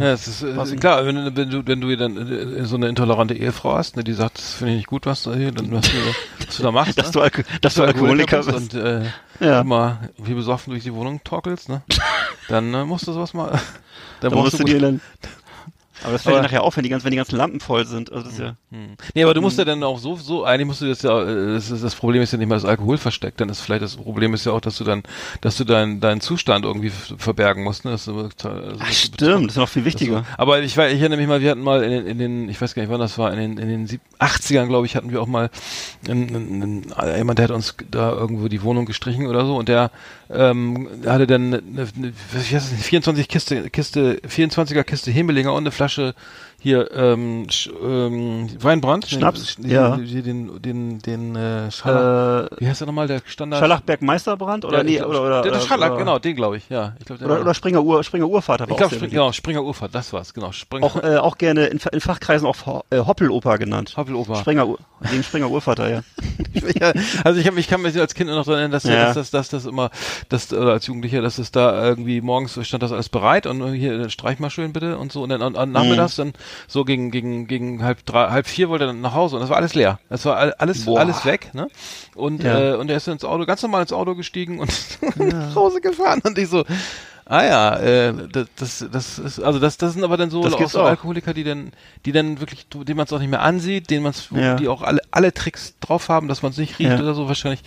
Ja, es ist äh, Was- klar, wenn, wenn du wenn du dann äh, so eine intolerante Ehefrau hast, ne, die sagt, das finde ich nicht gut, was du hier, dann was du, was du da machst, dass ne? du, Alko dass du Alkoholiker bist. und äh, Ja. immer wie besoffen durch die Wohnung torkelst, ne? Dann äh, musst du sowas mal. Dann, Dann musst du dir dann aber das fällt Aber- ja nachher auf, wenn die, ganzen, wenn die ganzen Lampen voll sind. Also das ja, Nee, aber du musst ja dann auch so, so, eigentlich musst du das ja, äh, das, das Problem ist ja nicht mal das Alkohol versteckt, dann ist vielleicht das Problem ist ja auch, dass du dann, dass du deinen deinen Zustand irgendwie verbergen musst, ne? Das, also, Ach, du stimmt, das ist noch viel wichtiger. So. Aber ich, weiß, ich erinnere mich mal, wir hatten mal in den, in den ich weiß gar nicht wann das war, in den, in den sieb- 80ern, glaube ich, hatten wir auch mal einen, einen, jemand, der hat uns da irgendwo die Wohnung gestrichen oder so und der ähm, hatte dann eine, eine, nicht, 24 Kiste, Kiste, 24er Kiste Hemelinger und eine Flasche Flasche hier ähm, Sch, ähm, Weinbrand. Schnaps, den, ja. Den, den, den, den äh, Scharlach, Äh, wie heißt der nochmal, der Standard? Scharlachberg Meisterbrand oder Ja, nee, oder, oder, der, der Scharlach, oder, genau, den glaube ich, ja. Ich glaub, der Oder, oder Springer Ur, Springer Urvater war ich glaube, beliebt. genau, Springer Urfahrt, das war's, genau. Springer, Auch, äh, auch gerne in, in Fachkreisen auch äh, Hoppeloper genannt. Hoppeloper. Springer, wegen Springer Urvater, ja. also ich, hab, ich kann mich als Kind noch daran erinnern, dass, Ja. dass, dass, dass das immer, dass, oder als Jugendlicher, dass es da irgendwie morgens stand das alles bereit und hier streich mal schön bitte und so und dann und, und nachmittags dann so gegen gegen gegen halb drei, halb vier wollte er dann nach Hause und das war alles leer. Das war all- alles Boah. alles weg, ne? Und Ja. äh, und er ist ins Auto, ganz normal ins Auto gestiegen und nach Hause gefahren und ich so Ah ja, äh, das, das, das ist, also das, das sind aber dann so, auch so auch. Alkoholiker, die dann, die dann wirklich, denen man es auch nicht mehr ansieht, denen man Ja. die auch alle, alle Tricks drauf haben, dass man es nicht riecht Ja. oder so. Wahrscheinlich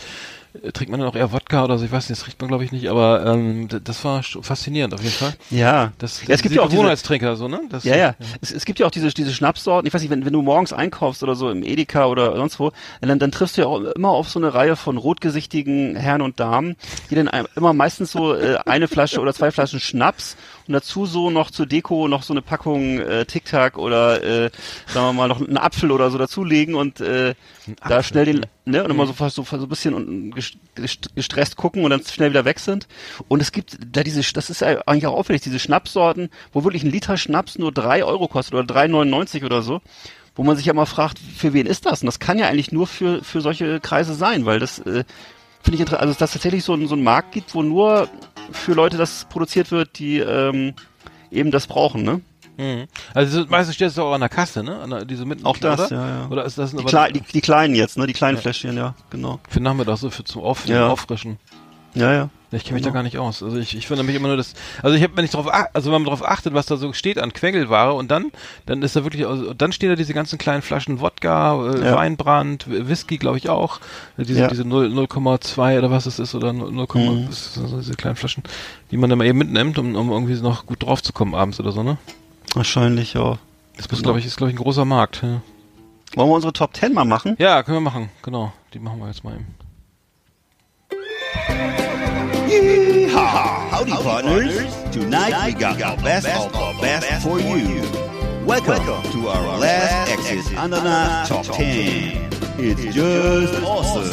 trinkt man dann auch eher Wodka oder so, ich weiß nicht, das riecht man glaube ich nicht, aber ähm, das war faszinierend auf jeden Fall. Ja. Das, ja, es gibt ja auch Gewohnheitstrinker, so, ne? Das, Ja, ja. Es, es gibt ja auch diese, diese Schnapssorten. Ich weiß nicht, wenn, wenn du morgens einkaufst oder so im Edeka oder sonst wo, dann, dann triffst du ja auch immer auf so eine Reihe von rotgesichtigen Herren und Damen, die dann immer meistens so äh, eine Flasche oder zwei Flaschen Schnaps und dazu so noch zur Deko noch so eine Packung äh, Tic Tac oder äh, sagen wir mal noch einen Apfel oder so dazulegen und äh, da schnell den ne und immer so fast so, so ein bisschen und gestresst gucken und dann schnell wieder weg sind. Und es gibt da diese das ist eigentlich auch auffällig diese Schnapssorten wo wirklich ein Liter Schnaps nur drei Euro kostet oder 3,99 oder so wo man sich ja mal fragt für wen ist das? Und das kann ja eigentlich nur für für solche Kreise sein weil das äh, finde ich interessant also dass es tatsächlich so, ein- so einen Markt gibt wo nur für Leute das produziert wird die ähm, eben das brauchen ne Mhm. Also so- meistens steht es auch an der Kasse, ne? An der, diese mitten Auch das, oder? ja, ja. Oder ist das die, Klei die, die kleinen jetzt ne die kleinen Fläschchen ja genau für Nachmittag so für zum Auf, Ja. Auffrischen? ja ja Ich kenne mich da Genau. gar nicht aus. Also ich, ich finde mich immer nur das. Also ich habe, wenn ich drauf, ach- also wenn man darauf achtet, was da so steht an Quengelware und dann, dann ist da wirklich, also dann stehen da diese ganzen kleinen Flaschen Wodka, äh, Ja. Weinbrand, Whisky, glaube ich auch, Äh, diese Ja. diese 0 0,2 oder was es ist oder 0, 0, Mhm. das ist so diese kleinen Flaschen, die man dann mal eben mitnimmt, um, um irgendwie noch gut drauf zu kommen abends oder so, ne? wahrscheinlich ja Das ist, glaube ich, ist glaube ich ein großer Markt. Ja. Wollen wir unsere Top 10 mal machen? ja, können wir machen, genau. Die machen wir jetzt mal eben. Yeehaw! Howdy, partners. Tonight we got the best of the best for you. Welcome to our last Exit Ananas Top 10. It's just awesome.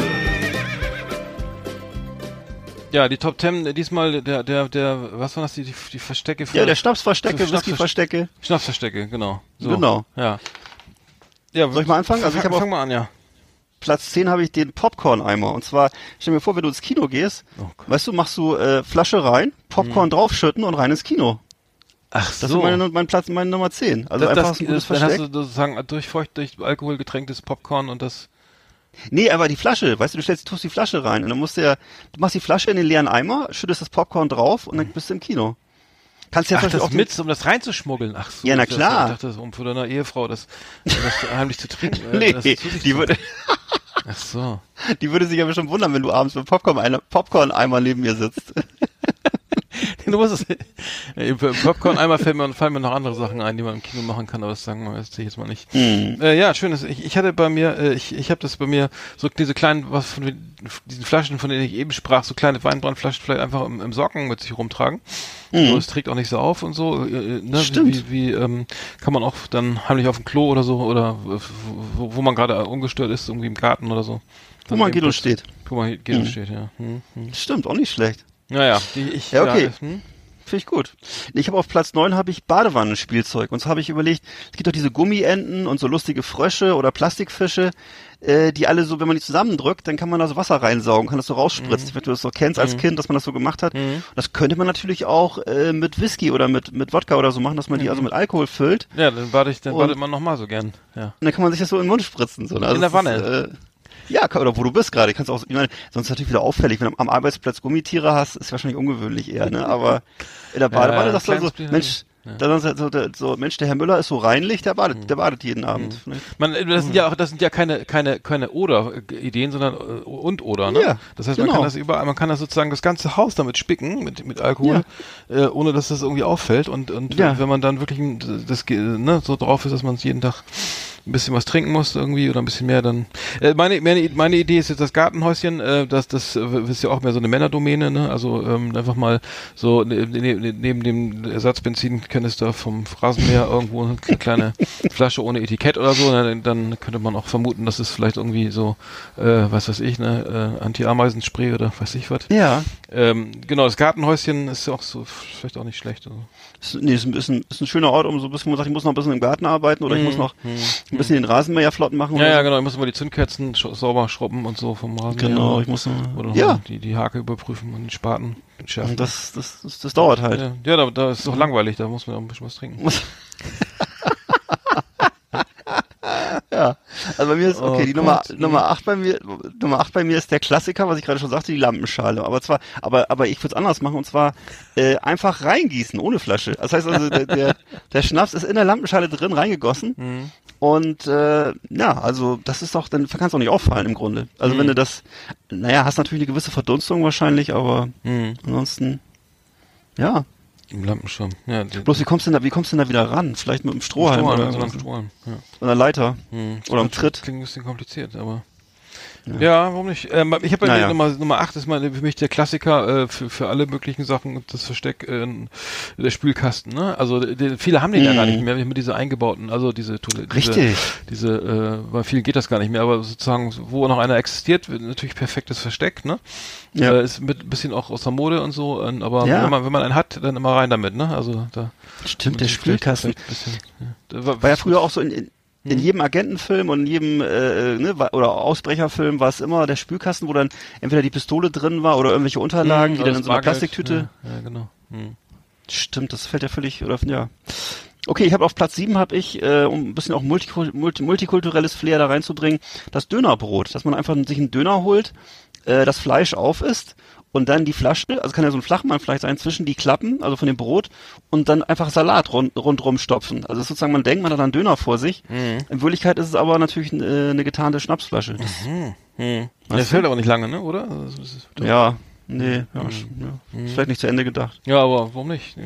Ja, die Top 10, diesmal der, der, der, was waren das, die, die, die Verstecke für Ja, der Schnapsverstecke, Schnaps- Whiskyverstecke. Schnapsverstecke, genau. So. Genau. Ja. ja. Soll ich mal anfangen? Also ich fang, habe fang auf mal an, ja. Platz 10 habe ich den Popcorn-Eimer. Und zwar, stell mir vor, wenn du ins Kino gehst, Oh weißt du, machst du äh, Flasche rein, Popcorn draufschütten und rein ins Kino. Ach Das ist meine, mein Platz, meine Nummer 10. Also das, einfach das, ein gutes dann hast Versteck. du sozusagen durch feucht, durch Alkohol getränktes Popcorn und das. Nee, aber die Flasche, weißt du, du stellst, tust die Flasche rein und dann musst du ja, du machst die Flasche in den leeren Eimer, schüttest das Popcorn drauf und dann bist du im Kino. Kannst ja Ach, das auch mit, um das reinzuschmuggeln. Ach so. Ja, na klar. Ich dachte, das um für deine Ehefrau das, das heimlich zu trinken. äh, Nee, das die würde, Ach so. die würde sich ja bestimmt wundern, wenn du abends mit Popcorn-Eimer Popcorn neben mir sitzt. Du musst es. Popcorn einmal fällt mir, fallen mir noch andere Sachen ein, die man im Kino machen kann, aber das sagen wir ich jetzt mal nicht. Hm. Äh, ja, schön. Ich, ich hatte bei mir, äh, ich, ich habe das bei mir, so diese kleinen, was von diesen Flaschen, von denen ich eben sprach, so kleine Weinbrandflaschen vielleicht einfach im, im Socken mit sich rumtragen. So, es trägt auch nicht so auf und so. Äh, äh, ne? Stimmt. Wie, wie ähm, kann man auch dann heimlich auf dem Klo oder so oder wo, wo man gerade ungestört ist, irgendwie im Garten oder so. Wo man kurz- steht. Wo man geht und steht, ja. Hm, hm. Stimmt, auch nicht schlecht. Naja, die ich. Ja, okay. hm? Finde ich gut. Ich habe auf Platz 9 habe ich Badewannenspielzeug. Und so habe ich überlegt, es gibt doch diese Gummienten und so lustige Frösche oder Plastikfische, äh, die alle so, wenn man die zusammendrückt, dann kann man da so Wasser reinsaugen, kann das so rausspritzen. Wenn du das so kennst als Kind, dass man das so gemacht hat. Das könnte man natürlich auch äh, mit Whisky oder mit, mit Wodka oder so machen, dass man die also mit Alkohol füllt. Ja, dann warte ich, dann Und- wartet man noch mal so gern. Ja. Und dann kann man sich das so in den Mund spritzen. So, ne? In der Wanne? Ist, äh, ja, oder wo du bist gerade. Kannst auch, ich meine, sonst ist natürlich wieder auffällig, wenn du am Arbeitsplatz Gummitiere hast, ist wahrscheinlich ungewöhnlich eher, ne? Aber in der Badewanne ja, sagst du dann so, Spiel, Mensch, da sagst du so, der, so, Mensch, der Herr Müller ist so reinlich, der badet, der badet jeden Abend. Vielleicht- Man, das sind ja auch, das sind ja keine, keine, keine Oder-Ideen, sondern äh, und Oder, ne? Ja, das heißt, man genau. kann das überall, man kann das sozusagen das ganze Haus damit spicken, mit, mit Alkohol, äh, ohne dass das irgendwie auffällt und, und Ja. wenn man dann wirklich das, ne, so drauf ist, dass man es jeden Tag ein bisschen was trinken musst irgendwie oder ein bisschen mehr, dann. Äh, meine, meine, meine Idee ist jetzt das Gartenhäuschen, äh, das, das äh, ist ja auch mehr so eine Männerdomäne, ne? Also ähm, einfach mal so ne, ne, ne, neben dem Ersatzbenzinkanister vom Rasenmäher irgendwo eine kleine Flasche ohne Etikett oder so, ne? dann könnte man auch vermuten, dass es vielleicht irgendwie so, äh, was weiß ich, ne, äh, Anti-Ameisenspray oder weiß ich was. Ja. Ähm, genau, das Gartenhäuschen ist ja auch so vielleicht auch nicht schlecht. Also. Nee, ist, ein, ist, ein, ist ein schöner Ort, um so ein bisschen, man sagt, ich muss noch ein bisschen im Garten arbeiten oder ich muss noch ein bisschen den Rasenmäher flott machen. Mhm. Ja, ja, genau. Ich muss immer die Zündkerzen sauber schrubben und so vom Rasenmäher. Genau, ich muss Oder ja. die, die Hake überprüfen und den Spaten entschärfen. Und das, das, das, das dauert halt. ja, ja da, da ist es doch langweilig, da muss man auch ein bisschen was trinken. Ja. Also bei mir ist, okay, Oh die Nummer, Gott. Nummer 8 bei mir, Nummer 8 bei mir ist der Klassiker, was ich gerade schon sagte, die Lampenschale. Aber zwar, aber, aber ich würde es anders machen und zwar äh, einfach reingießen, ohne Flasche. Das heißt also, der, der, der Schnaps ist in der Lampenschale drin reingegossen. Mhm. Und äh, ja, also das ist doch, dann kann es auch nicht auffallen im Grunde. Also Mhm. wenn du das, naja, hast natürlich eine gewisse Verdunstung wahrscheinlich, aber Mhm. ansonsten, ja. Im Lampenschirm. Ja, die, Bloß wie kommst du denn da, wie kommst du denn da wieder ran? Vielleicht mit dem Strohhalm, Strohhalm, oder so einem Strohhalm. Ja. Oder Leiter. Hm. Oder Das Tritt. Klingt ein bisschen kompliziert, aber. Ja, warum nicht? Ähm, ich habe bei Naja. Nummer, Nummer 8 ist meine, für mich der Klassiker äh, für, für alle möglichen Sachen das Versteck äh, der Spülkasten. Ne? Also die, viele haben den ja Mhm. gar nicht mehr mit diese eingebauten, also diese Toilette. Richtig. Diese, diese äh, bei vielen geht das gar nicht mehr, aber sozusagen, wo noch einer existiert, wird natürlich perfektes Versteck. Ne? Ja. Äh, ist mit ein bisschen auch aus der Mode und so, äh, aber Ja. wenn man wenn man einen hat, dann immer rein damit. Ne? Also da Stimmt, der Spülkasten. bisschen, ja. War, War ja früher auch so in, in, Mhm. In jedem Agentenfilm und in jedem äh, ne, wa- oder Ausbrecherfilm war es immer der Spülkasten, wo dann entweder die Pistole drin war oder irgendwelche Unterlagen, die oder dann in so einer. Plastiktüte. Ja, ja genau. Hm. Stimmt, das fällt ja völlig oder ja. Okay, ich habe auf Platz 7 habe ich, äh, um ein bisschen auch multikul multi multikulturelles Flair da reinzubringen, das Dönerbrot, dass man einfach sich einen Döner holt, äh, das Fleisch auf isst und dann die Flasche, also kann ja so ein Flachmann vielleicht sein, zwischen die Klappen, also von dem Brot und dann einfach Salat rund, rundrum stopfen. Also ist sozusagen, man denkt, man hat einen Döner vor sich. In Wirklichkeit ist es aber natürlich äh, eine getarnte Schnapsflasche. Das, Hm. Weißt Das hält aber nicht lange, ne? Oder? Also, Ja, nee, ja, sch- ja. Ist vielleicht nicht zu Ende gedacht. Ja, aber warum nicht?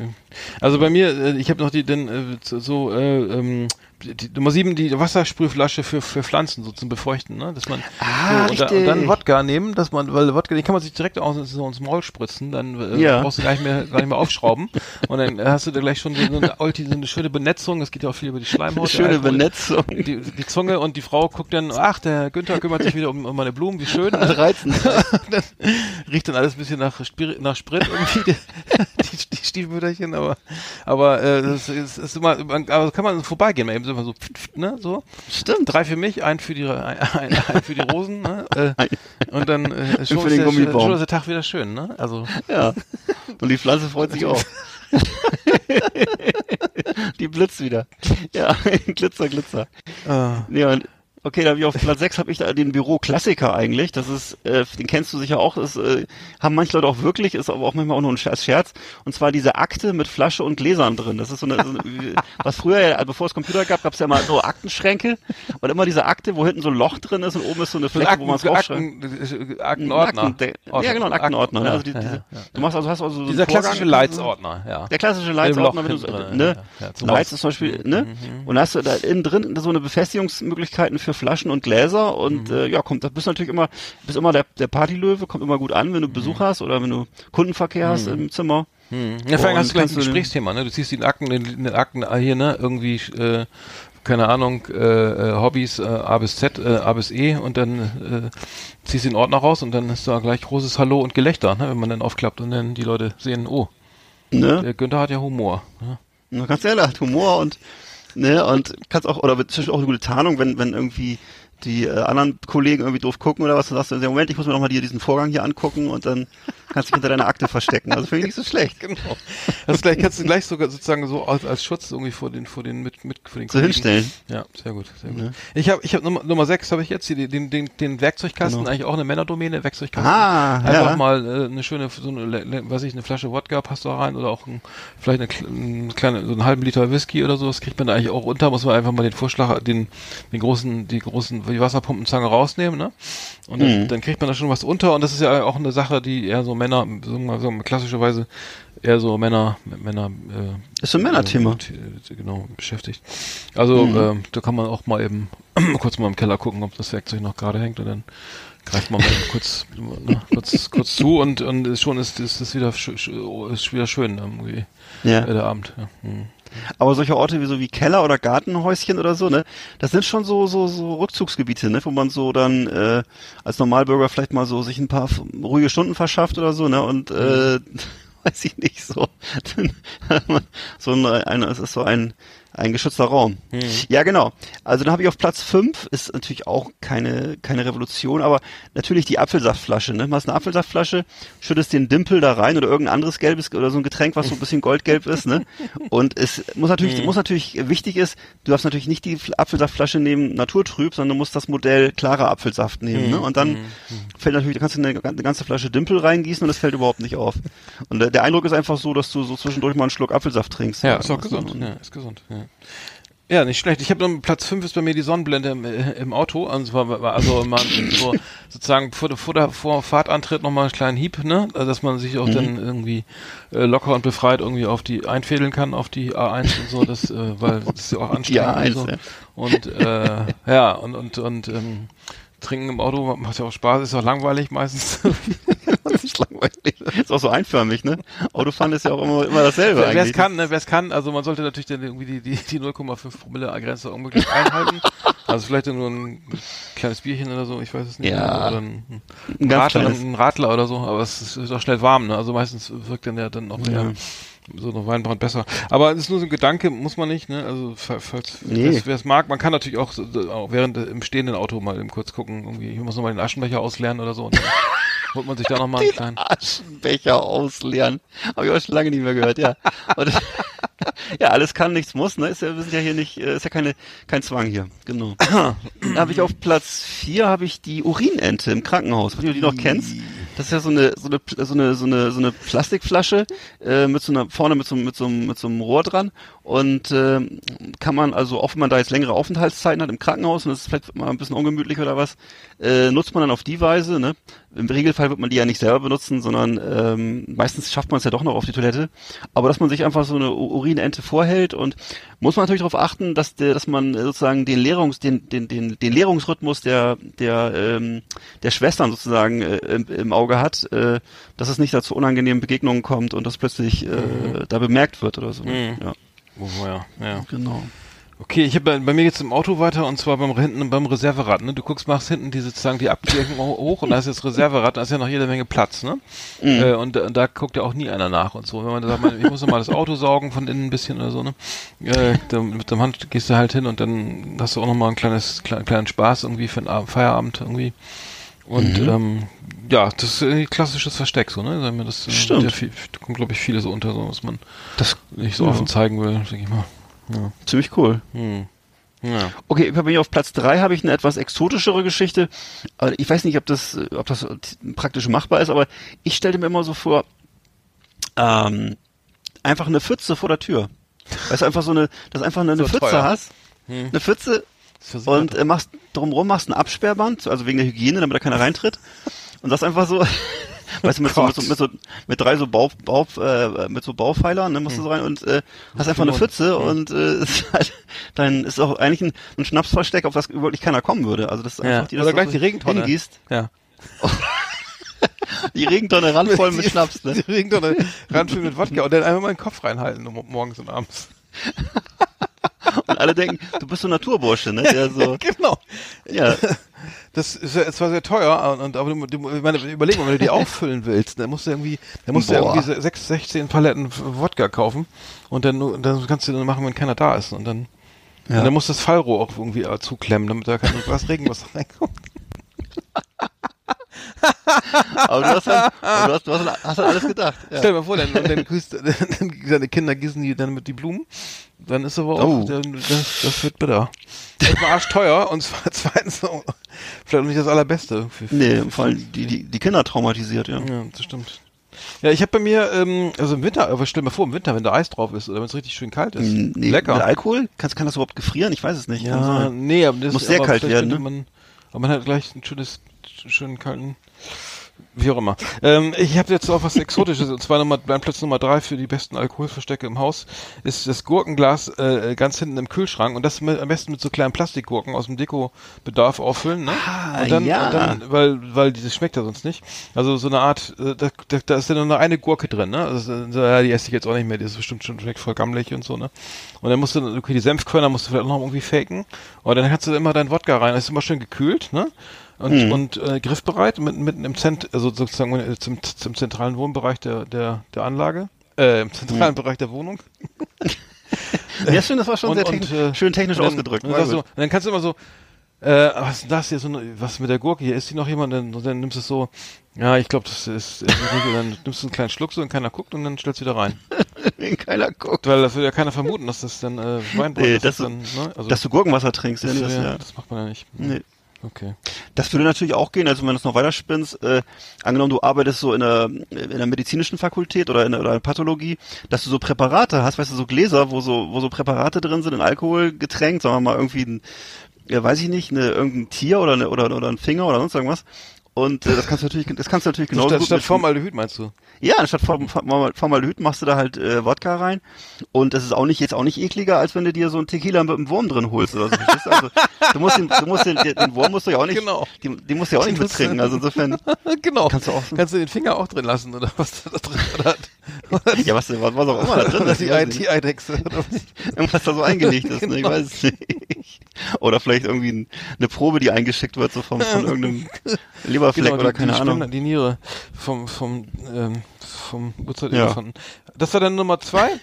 Also bei mir, äh, ich habe noch die denn äh, so- so äh, ähm, die, Nummer sieben, die Wassersprühflasche für für Pflanzen so zum Befeuchten, ne? Dass man Ah, so, und, da, und dann Wodka nehmen, dass man, weil Wodka, den kann man sich direkt aus, so ins Maul spritzen, dann äh, Ja. brauchst du gar nicht mehr gar nicht mehr aufschrauben und dann hast du da gleich schon so eine, ulti- so eine schöne Benetzung. Das geht ja auch viel über die Schleimhaut. Schöne Alkohol. Benetzung. Die, die Zunge und die Frau guckt dann, ach, der Günther kümmert sich wieder um, um meine Blumen, wie schön. Reizend. dann riecht dann alles ein bisschen nach, Spiri nach Sprit irgendwie, die, die, die Stiefmütterchen, aber, aber äh, das ist, ist immer, man- aber kann man vorbeigehen, mal eben so, so, pf, pf, ne, so. Stimmt. Drei für mich, ein für die, ein, ein, ein für die Rosen, ne, äh, und dann äh, schon, für ist den der, schon ist der Tag wieder schön, ne, also. Ja. Und die Pflanze freut sich auch. die blitzt wieder. Ja, Glitzer, Glitzer. Äh, Ja, und okay, da ich auf Platz 6 habe ich da den Büro-Klassiker eigentlich. Das ist, äh, den kennst du sicher auch. Das äh, haben manche Leute auch wirklich, ist aber auch manchmal auch nur ein Scherz. Scherz. Und zwar diese Akte mit Flasche und Gläsern drin. Das ist so eine, so eine was früher, ja, bevor es Computer gab, gab es ja mal so Aktenschränke und immer diese Akte, wo hinten so ein Loch drin ist und oben ist so eine Fläche, wo man es raufschreibt. Akten, äh, Aktenordner. Akten- ja, genau, ein Aktenordner. ne? Ja, also die, diese, ja, ja. Du machst also, hast also so Dieser klassische Leitsordner, ja. Der klassische Leitsordner, du so, drin, ne? ja, Leits ist zum Beispiel, ne? Und hast du da innen drin so eine Befestigungsmöglichkeiten für Flaschen und Gläser und Mhm. äh, ja, kommt, da bist du natürlich immer, bist immer der, der Partylöwe, kommt immer gut an, wenn du Mhm. Besuch hast oder wenn du Kundenverkehr hast im Zimmer. Hm. Ja, vor allem hast du gleich ein den- Gesprächsthema, ne? Du ziehst die Akten, in den Akten hier, ne? Irgendwie, äh, keine Ahnung, äh, äh, Hobbys äh, A bis Z, äh, A bis E und dann äh, ziehst du den Ordner raus und dann ist da gleich großes Hallo und Gelächter, ne? Wenn man dann aufklappt und dann die Leute sehen, oh, Ne? der Günther hat ja Humor. Ne? Du kannst ja, hat Humor und ne, und kannst auch, oder zum Beispiel auch eine gute Tarnung, wenn, wenn irgendwie die äh, anderen Kollegen irgendwie doof gucken oder was, dann sagst du, Moment, ich muss mir noch mal dir diesen Vorgang hier angucken und dann kannst du dich hinter deiner Akte verstecken. Also finde ich nicht so schlecht. Genau. Das gleich, kannst du gleich sogar sozusagen so als, als Schutz irgendwie vor den, vor den, mit, mit, vor den So hinstellen. Ja, sehr gut, sehr gut. Ne? Ich habe, ich habe Nummer, Nummer sechs habe ich jetzt hier den, den, den, Werkzeugkasten, Genau. eigentlich auch eine Männerdomäne, Werkzeugkasten. Ah, Einfach ja. mal äh, eine schöne, so eine, weiß ich, eine Flasche Wodka passt da rein oder auch ein, vielleicht eine, eine kleine, so einen halben Liter Whisky oder so. Das kriegt man da eigentlich auch unter. Muss man einfach mal den Vorschlag, den, den großen, die großen die Wasserpumpenzange rausnehmen, ne? Und dann, Mhm. dann kriegt man da schon was unter und das ist ja auch eine Sache, die eher so Männer, sagen wir mal, so klassischerweise eher so Männer, Männer, äh, Ist ein Männerthema. äh, genau, beschäftigt. Also, Mhm. ähm, da kann man auch mal eben kurz mal im Keller gucken, ob das Werkzeug noch gerade hängt und dann greift man mal kurz, ne, kurz, kurz zu und, und schon ist, ist, ist wieder, sch, sch, ist wieder schön irgendwie, Ja. äh, der Abend. Ja. Hm. Aber solche Orte wie so wie Keller oder Gartenhäuschen oder so, ne, das sind schon so so so Rückzugsgebiete, ne, wo man so dann äh, als Normalbürger vielleicht mal so sich ein paar ruhige Stunden verschafft oder so, ne, und äh, weiß ich nicht so, so ein, ein es ist so ein ein geschützter Raum. Ja, genau. Also dann habe ich auf Platz fünf ist natürlich auch keine keine Revolution, aber natürlich die Apfelsaftflasche. Ne? Machst eine Apfelsaftflasche, schüttest den Dimpel da rein oder irgendein anderes gelbes oder so ein Getränk, was so ein bisschen goldgelb ist. Ne? Und es muss natürlich muss natürlich wichtig ist, du darfst natürlich nicht die Fl- Apfelsaftflasche nehmen naturtrüb, sondern du musst das Modell klarer Apfelsaft nehmen. Ne? Und dann fällt natürlich, da kannst du eine, eine ganze Flasche Dimpel reingießen und das fällt überhaupt nicht auf. Und der, der Eindruck ist einfach so, dass du so zwischendurch mal einen Schluck Apfelsaft trinkst. Ja, ist auch gesund. und- Ja, ist gesund. Ja. Ja, nicht schlecht. Ich habe Platz 5 ist bei mir die Sonnenblende im, äh, im Auto. War also immer so sozusagen vor, der- vor der vor Fahrtantritt nochmal einen kleinen Hieb, ne? Also, dass man sich auch Mhm. dann irgendwie äh, locker und befreit irgendwie auf die einfädeln kann, auf die A1 und so, das, äh, weil das ist ja auch anstrengend. A1, und, so. ja. und äh, ja, und, und, und ähm, Trinken im Auto macht ja auch Spaß, ist auch langweilig meistens. Das ist langweilig. Ist auch so einförmig, ne? Autofahren ist ja auch immer, immer dasselbe Wer es eigentlich. kann, ne, wer es kann, also man sollte natürlich dann irgendwie die, die, die 0,5 Promille Grenze unmöglich einhalten. also vielleicht nur ein kleines Bierchen oder so, ich weiß es nicht. Ja. Oder ein, Ein Radler, ein Radler oder so, aber es ist, ist auch schnell warm, ne? Also meistens wirkt dann ja dann auch Ja. eher so eine Weinbrand besser. Aber es ist nur so ein Gedanke, muss man nicht, ne? Also fa- falls Nee. wer es mag, man kann natürlich auch, auch während äh, im stehenden Auto mal eben kurz gucken, irgendwie, ich muss nochmal den Aschenbecher ausleeren oder so und dann holt man sich da nochmal einen kleinen. Aschenbecher ausleeren. Habe ich auch schon lange nicht mehr gehört, ja. Und, ja, alles kann, nichts muss, ne? Ist ja, wir sind ja hier nicht, äh, ist ja keine, kein Zwang hier. Genau. Dann habe ich auf Platz vier habe ich die Urinente im Krankenhaus. Wenn du die noch kennst. Das ist ja so eine, so eine, so eine, so eine, so eine Plastikflasche, äh, mit so einer, vorne mit so, mit so, einem- mit so einem Rohr dran. Und ähm, kann man, also auch wenn man da jetzt längere Aufenthaltszeiten hat im Krankenhaus und es ist vielleicht mal ein bisschen ungemütlich oder was, äh, nutzt man dann auf die Weise, ne? Im Regelfall wird man die ja nicht selber benutzen, sondern ähm, meistens schafft man es ja doch noch auf die Toilette. Aber dass man sich einfach so eine Urinente vorhält und muss man natürlich darauf achten, dass der, dass man äh, sozusagen den Lehrungs, den, den, den, den Lehrungsrhythmus der, der, ähm, der Schwestern sozusagen äh, im, im Auge hat, äh, dass es nicht dazu unangenehmen Begegnungen kommt und das plötzlich äh, da bemerkt wird oder so. Mhm. Ja, Oh, ja, ja. genau. Okay, ich habe bei, mir jetzt im Auto weiter und zwar beim hinten beim Reserverad. Ne? Du guckst, machst hinten die sozusagen die Abdeckung ho- hoch und da ist jetzt Reserverad, da ist ja noch jede Menge Platz, ne? Äh, und, da- und da guckt ja auch nie einer nach und so. Wenn man da sagt, ich muss mal das Auto saugen von innen ein bisschen oder so, ne? Äh, dann, mit dem Hand gehst du halt hin und dann hast du auch noch mal ein kleines kle kleinen Spaß irgendwie für den Abend, Feierabend irgendwie. Und ähm, ja, das ist ein klassisches Versteck, so, ne? Das, äh, Stimmt. Ja, viel, da kommt, glaube ich, viele so unter, so was man Das nicht so Ja. offen zeigen will, denke ich mal. Ja. ziemlich cool. Hm. Ja. Okay, bei mir auf Platz drei habe ich eine etwas exotischere Geschichte. Ich weiß nicht, ob das, ob das praktisch machbar ist, aber ich stellte mir immer so vor, ähm, einfach eine Pfütze vor der Tür. Weißt du, einfach so eine, dass einfach eine, eine So Pfütze teuer. hast, Hm. eine Pfütze und äh, machst drumherum machst ein Absperrband, also wegen der Hygiene, damit da keiner reintritt. Und das einfach so, weißt du, mit so, mit so, mit so, mit drei so Bau, Bau, äh, mit so Baupfeilern, ne, machst du so rein und äh, hast einfach eine. Pfütze und äh, ist halt, dann ist auch eigentlich ein, ein Schnapsversteck, auf das wirklich keiner kommen würde. Also das ist Ja. einfach die das Oder gleich die Regentonne. hingießt, Ja. die Regentonne randvoll mit Schnaps, ne? Die Regentonne ranfüllen mit Wodka und dann einfach mal den Kopf reinhalten morgens und abends. Und alle denken, du bist so ein Naturbursche, ne? Der so, Genau. ja, Das ist ja zwar sehr teuer, und, aber du, du, ich meine, überleg mal, wenn du die auffüllen willst, dann musst du irgendwie, dann musst du Boah. irgendwie se- sechs, 16 Paletten Wodka kaufen und dann, dann kannst du dann machen, wenn keiner da ist und dann, Ja. und dann musst du das Fallrohr auch irgendwie äh, zuklemmen, damit da kein Glas Regenwasser reinkommt. Aber du hast halt, aber du hast, du hast, hast halt alles gedacht. Ja. Stell dir mal vor, dann, dann grüßt, dann, deine Kinder gießen die dann mit die Blumen. Dann ist aber auch, Oh. dann, das, das wird bitter. Erstmal arschteuer und zwar zweitens so, vielleicht auch nicht das allerbeste. Für, für, Nee, vor allem die, die, die Kinder traumatisiert, ja. Ja, das stimmt. Ja, ich habe bei mir, ähm, also im Winter, aber stell dir mal vor, im Winter, wenn da Eis drauf ist oder wenn es richtig schön kalt ist. Nee, Lecker. Mit Alkohol? Kann, kann das überhaupt gefrieren? Ich weiß es nicht. Ja, nee, aber das Muss sehr kalt werden, ne? Man, Aber man hat gleich ein schönes, schönen kalten, wie auch immer. Ähm, ich habe jetzt auch was Exotisches, und zwar Nummer, mein Platz Nummer drei für die besten Alkoholverstecke im Haus, ist das Gurkenglas äh, ganz hinten im Kühlschrank und das mit, am besten mit so kleinen Plastikgurken aus dem Deko-Bedarf auffüllen, ne? Ah, und dann, ja. und dann weil, weil dieses schmeckt ja sonst nicht. Also so eine Art, äh, da, da, da ist ja nur noch eine Gurke drin, ne? Also, so, ja, die esse ich jetzt auch nicht mehr, die ist bestimmt schon schmeckt voll gammelig und so, ne? Und dann musst du, okay, die Senfkörner musst du vielleicht auch noch irgendwie faken. Und dann kannst du immer dein Wodka rein, das ist immer schön gekühlt, ne? Und, Hm. und äh, griffbereit, mitten, mitten im Zent, also sozusagen äh, zum, zum zentralen Wohnbereich der, der, der Anlage, äh, im zentralen Bereich der Wohnung. Ja, schön, das war schon Und- sehr und, technisch, äh, schön technisch und dann, ausgedrückt. Und so, und dann kannst du immer so, äh, was ist denn das hier, so eine, was mit der Gurke hier, ist die noch jemand? Und dann, dann nimmst du es so, ja, ich glaube, das ist, und dann nimmst du einen kleinen Schluck so und keiner guckt und dann stellst du wieder rein. Keiner guckt. Weil das will ja keiner vermuten, dass das dann äh, Weinbrand Nee, ist. dass, dann, ne? also, dass du Gurkenwasser trinkst. Ja, das, nee, das, ja, ja. das macht man ja nicht. Nee. Okay. Das würde natürlich auch gehen, also wenn du es noch weiter spinnst, äh, angenommen du arbeitest so in der, in der medizinischen Fakultät oder in der, oder in Pathologie, dass du so Präparate hast, weißt du, so Gläser, wo so, wo so Präparate drin sind, in Alkohol getränkt, sagen wir mal irgendwie ein, ja, weiß ich nicht, eine, irgendein Tier oder, eine, oder, oder ein Finger oder sonst irgendwas. Und äh, das kannst du natürlich, das kannst du natürlich genauso statt gut statt Formaldehyd meinst du? Ja, Form- Form- Formaldehyd machst du da halt äh, Wodka rein. Und das ist auch nicht jetzt auch nicht ekliger, als wenn du dir so einen Tequila mit einem Wurm drin holst oder so. Also, du musst den, du musst den, den Wurm musst du ja auch nicht, Genau. den, den musst du ja auch nicht mittrinken. Also insofern, genau. Kannst du auch- Kannst du den Finger auch drin lassen oder was da drin oder, oder ja, was, was, was auch immer da drin ist. die, ich weiß Ei- nicht. die Eidechse. oder was? Irgendwas da so eingelegt ist, ne? ich Genau. weiß es nicht. Oder vielleicht irgendwie ein, eine Probe, die eingeschickt wird, so vom, von irgendeinem Leberfleck Genau, oder die, keine die Ahnung. Spender, die Niere vom, vom, ähm, vom Ja. Urzeitinfanten. Das war dann Nummer zwei?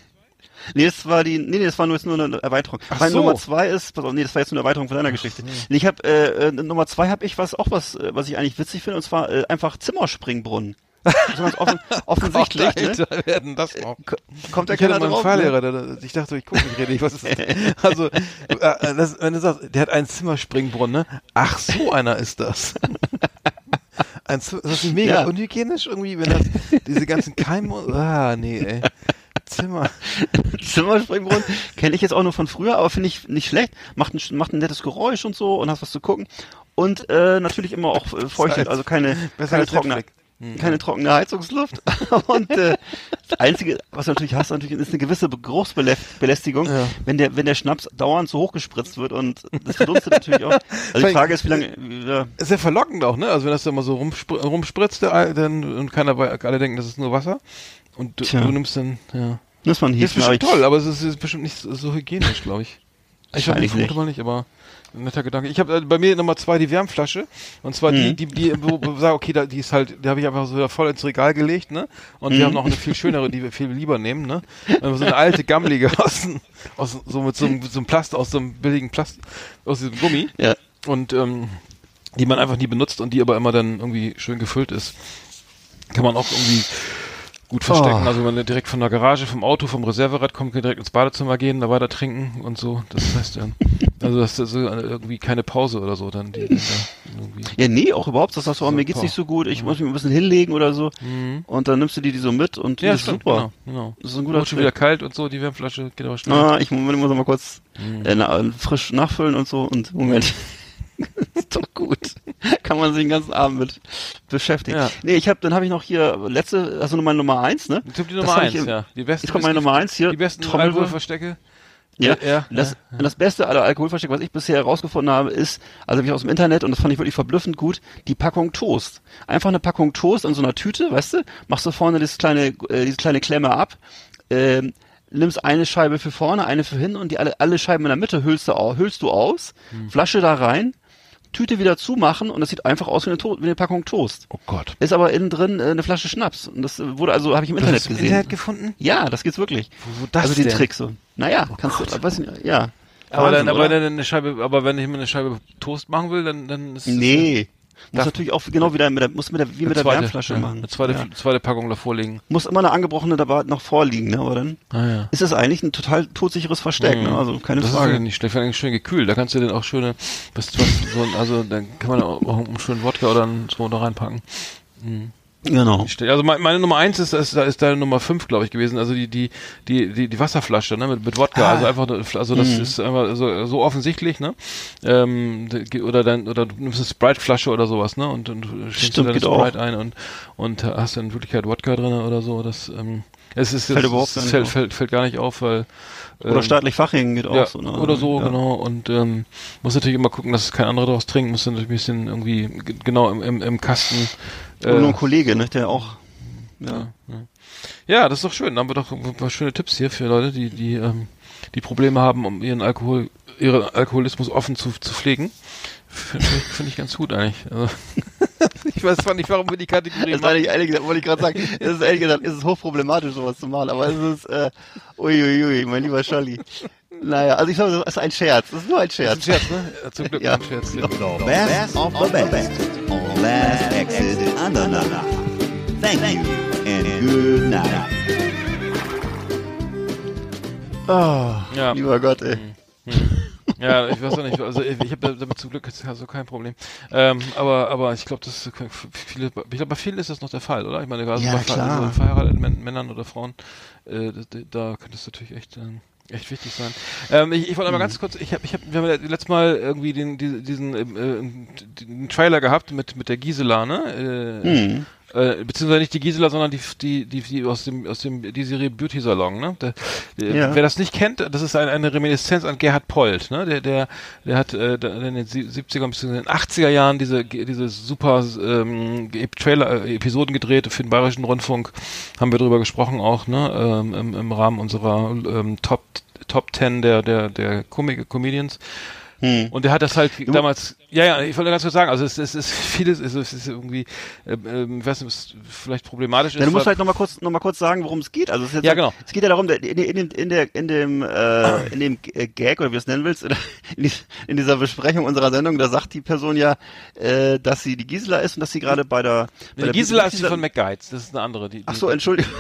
Nee, das war die, nee, nee, das war nur, jetzt nur eine Erweiterung. Ach Meine so. Nummer zwei ist, pass auf, nee, das war jetzt nur eine Erweiterung von deiner Geschichte. Nee, ich habe äh, äh, Nummer zwei habe ich was auch was, äh, was ich eigentlich witzig finde, und zwar äh, einfach Zimmerspringbrunnen. Ganz offen, offensichtlich, Gott, ne? Werden das noch. Ko- Kommt da Ich keiner drauf? Fahrlehrer, Ne? der, der, ich dachte, ich gucke nicht richtig, was ist das? Also, äh, äh, das, wenn du sagst, der hat einen Zimmerspringbrunnen, ne? Ach, so einer ist das. Ein, das ist mega Ja. unhygienisch irgendwie, wenn das, diese ganzen Keime, ah, nee, ey. Zimmer. Zimmerspringbrunnen kenne ich jetzt auch nur von früher, aber finde ich nicht schlecht. Macht ein, macht ein nettes Geräusch und so und hast was zu gucken. Und äh, natürlich immer auch äh, feuchtet, als- also keine, keine trockene. Keine trockene Heizungsluft. und äh, das Einzige, was du natürlich hast, natürlich ist eine gewisse Be- Geruchsbelästigung, Ja. wenn der wenn der Schnaps dauernd so hochgespritzt wird und das verdunstet natürlich auch. Also die Frage ist, wie lange ja, Ist ja verlockend auch, ne? Also wenn das da immer so rumspr rumspritzt, der, dann, und keiner, bei- alle denken, das ist nur Wasser. Und du, du nimmst dann, ja. muss man Ist bestimmt toll, aber es ist, ist bestimmt nicht so, hygienisch, glaube ich. Ich hab- Wahrscheinlich vermute nicht. mal nicht, aber netter Gedanke. Ich habe äh, bei mir Nummer zwei die Wärmflasche und zwar die, Mhm. die, die, wo wo ich sage, okay, da, die ist halt, die habe ich einfach so voll ins Regal gelegt, ne? Und Mhm. wir haben noch eine viel schönere, die wir viel lieber nehmen, ne? So eine alte gammelige aus, aus so mit so einem, so einem Plast, aus so einem billigen Plast, aus diesem Gummi Ja. und ähm, die man einfach nie benutzt und die aber immer dann irgendwie schön gefüllt ist. Kann man auch irgendwie gut verstecken. Oh. Also wenn man direkt von der Garage, vom Auto, vom Reserverad kommt, direkt ins Badezimmer gehen, da weiter trinken und so. Das heißt dann, also das ist so irgendwie keine Pause oder so dann die, die. Ja, nee, auch überhaupt, das sagst du, oh, mir geht's nicht so gut, ich muss mich ein bisschen hinlegen oder so. Und dann nimmst du die, die so mit und Ja, das ist stimmt, super. genau, genau. Das ist ein guter Wird schon wieder kalt und so, die Wärmflasche geht aber schnell. Ah, ich muss, muss mal kurz Mhm. äh, na, frisch nachfüllen und so und Moment. ist doch gut. Kann man sich den ganzen Abend mit beschäftigen. Ja. Nee, ich habe, dann habe ich noch hier letzte, also meine Nummer eins, ne? Ich die Nummer eins, ich im- ja. Die besten Jetzt kommt meine Nummer eins hier. Die besten Trommelwirbel. Alkoholverstecke. Ja, ja, das, ja, das beste aller Alkoholverstecke, was ich bisher herausgefunden habe, ist, also wie aus dem Internet, und das fand ich wirklich verblüffend gut, die Packung Toast. Einfach eine Packung Toast in so einer Tüte, weißt du, machst du vorne das kleine, äh, diese kleine Klemme ab, ähm, nimmst eine Scheibe für vorne, eine für hinten und die alle, alle Scheiben in der Mitte hüllst du, hüllst du aus, Hm. Flasche da rein, Tüte wieder zumachen und das sieht einfach aus wie eine, to wie eine Packung Toast. Oh Gott. Ist aber innen drin äh, eine Flasche Schnaps. Und das äh, wurde also, habe ich im Du Internet hast im gesehen. Internet gefunden? Ja, das geht's wirklich. Wo, wo das also die denn? Tricks so. Naja, kannst du, weiß nicht, ja. Aber, Wahnsinn, dann, aber oder? dann eine Scheibe, aber wenn ich mir eine Scheibe Toast machen will, dann, dann ist das Nee. Muss Darf- natürlich auch genau wieder mit der, muss mit der, wie mit der zweite, Wärmflasche ja, machen. Eine zweite, Ja. zweite Packung davor legen. Muss immer eine angebrochene dabei noch vorliegen, ne? Aber dann Ah ja. ist es eigentlich ein total todsicheres Versteck, ne? Also keine das Frage. ist ja nicht schlecht, allem schön gekühlt. Da kannst du dann auch schöne, was, was, so, also dann kann man auch einen schönen Wodka oder so da reinpacken. Genau. Also meine, Nummer eins ist, ist, ist deine Nummer fünf, glaube ich, gewesen. Also die, die, die, die, die Wasserflasche, ne, mit, mit Wodka. Ah. Also einfach, also das ist einfach so, so offensichtlich, ne? Ähm, de- oder dann, oder du nimmst eine Sprite-Flasche oder sowas, ne? Und, und schenkst dir deine geht auch. Sprite ein und, und hast in Wirklichkeit Wodka drin oder so. Das, ähm, es ist, Fällt es, überhaupt es gar nicht fällt, auf. fällt, fällt gar nicht auf, weil Oder ähm, staatlich Fachingen geht auch ja, so. Ne? oder so, ja. genau. Und ähm, muss natürlich immer gucken, dass es kein anderer daraus trinkt. Muss natürlich ein bisschen irgendwie genau im, im, im Kasten. Äh, ein Kollege, ne, der auch. Ja. Ja, das ist doch schön. Da haben wir doch ein paar schöne Tipps hier für Leute, die, die, ähm, die Probleme haben, um ihren Alkohol, ihren Alkoholismus offen zu, zu pflegen. Finde ich, find ich ganz gut eigentlich. Also, ich weiß zwar nicht, warum wir die Kategorie Das machen. nicht, ehrlich gesagt, wollte ich gerade sagen, es ist ehrlich gesagt, es ist hochproblematisch, sowas zu machen, aber es ist, äh, uiuiui, mein lieber Charlie. Naja, also ich sage, das ist ein Scherz, das ist nur ein Das ist Scherz. ein Scherz, ne? Zum Glück Ja. ein Scherz. Ja. The best of the best on Last Exit Andernach. Thank you and good night. Oh, Ja. lieber Gott, ey. Ja, ich weiß auch nicht. Also ich, ich habe damit zum Glück jetzt also kein Problem. Ähm, aber aber ich glaube, das viele. Ich glaube, bei vielen ist das noch der Fall, oder? Ich meine, also Ja, bei klar. Verheirateten Män- Männern oder Frauen, äh, da, da könnte es natürlich echt ähm, echt wichtig sein. Ähm, ich, ich wollte Mhm. aber ganz kurz. Ich habe ich hab, wir haben ja letztes Mal irgendwie den die- diesen ähm, äh, den Trailer gehabt mit mit der Gisela, ne? Äh, Hm. Äh, beziehungsweise nicht die Gisela, sondern die, die, die, die aus dem, aus dem, die Serie Beauty Salon, ne? Der, der, Ja. Wer das nicht kennt, das ist ein, eine Reminiszenz an Gerhard Polt, ne? Der, der, der hat äh, in den sie- 70er bzw. in den 80er Jahren diese, diese super ähm, Trailer, äh, Episoden gedreht für den Bayerischen Rundfunk. Haben wir drüber gesprochen auch, ne? Ähm, im, Im Rahmen unserer ähm, Top Top 10 der, der, der Comik Comedians. Hm. Und der hat das halt damals, ja, ja, ich wollte ganz kurz sagen, also es, es ist vieles, es ist, es ist irgendwie, ähm, ähm, ich weiß nicht, ist vielleicht problematisch ist. Ja, du musst weil- halt nochmal kurz, noch mal kurz sagen, worum es geht. Also es Ja, genau. Es geht ja darum, in, in, dem- in der, in dem, äh, in dem äh, Gag oder wie du es nennen willst, in, dies- in dieser Besprechung unserer Sendung, da sagt die Person ja, äh, dass sie die Gisela ist und dass sie gerade bei der, bei Nee, der die Gisela ist die von McGuides, das ist eine andere. Die, die, Ach so, Entschuldigung.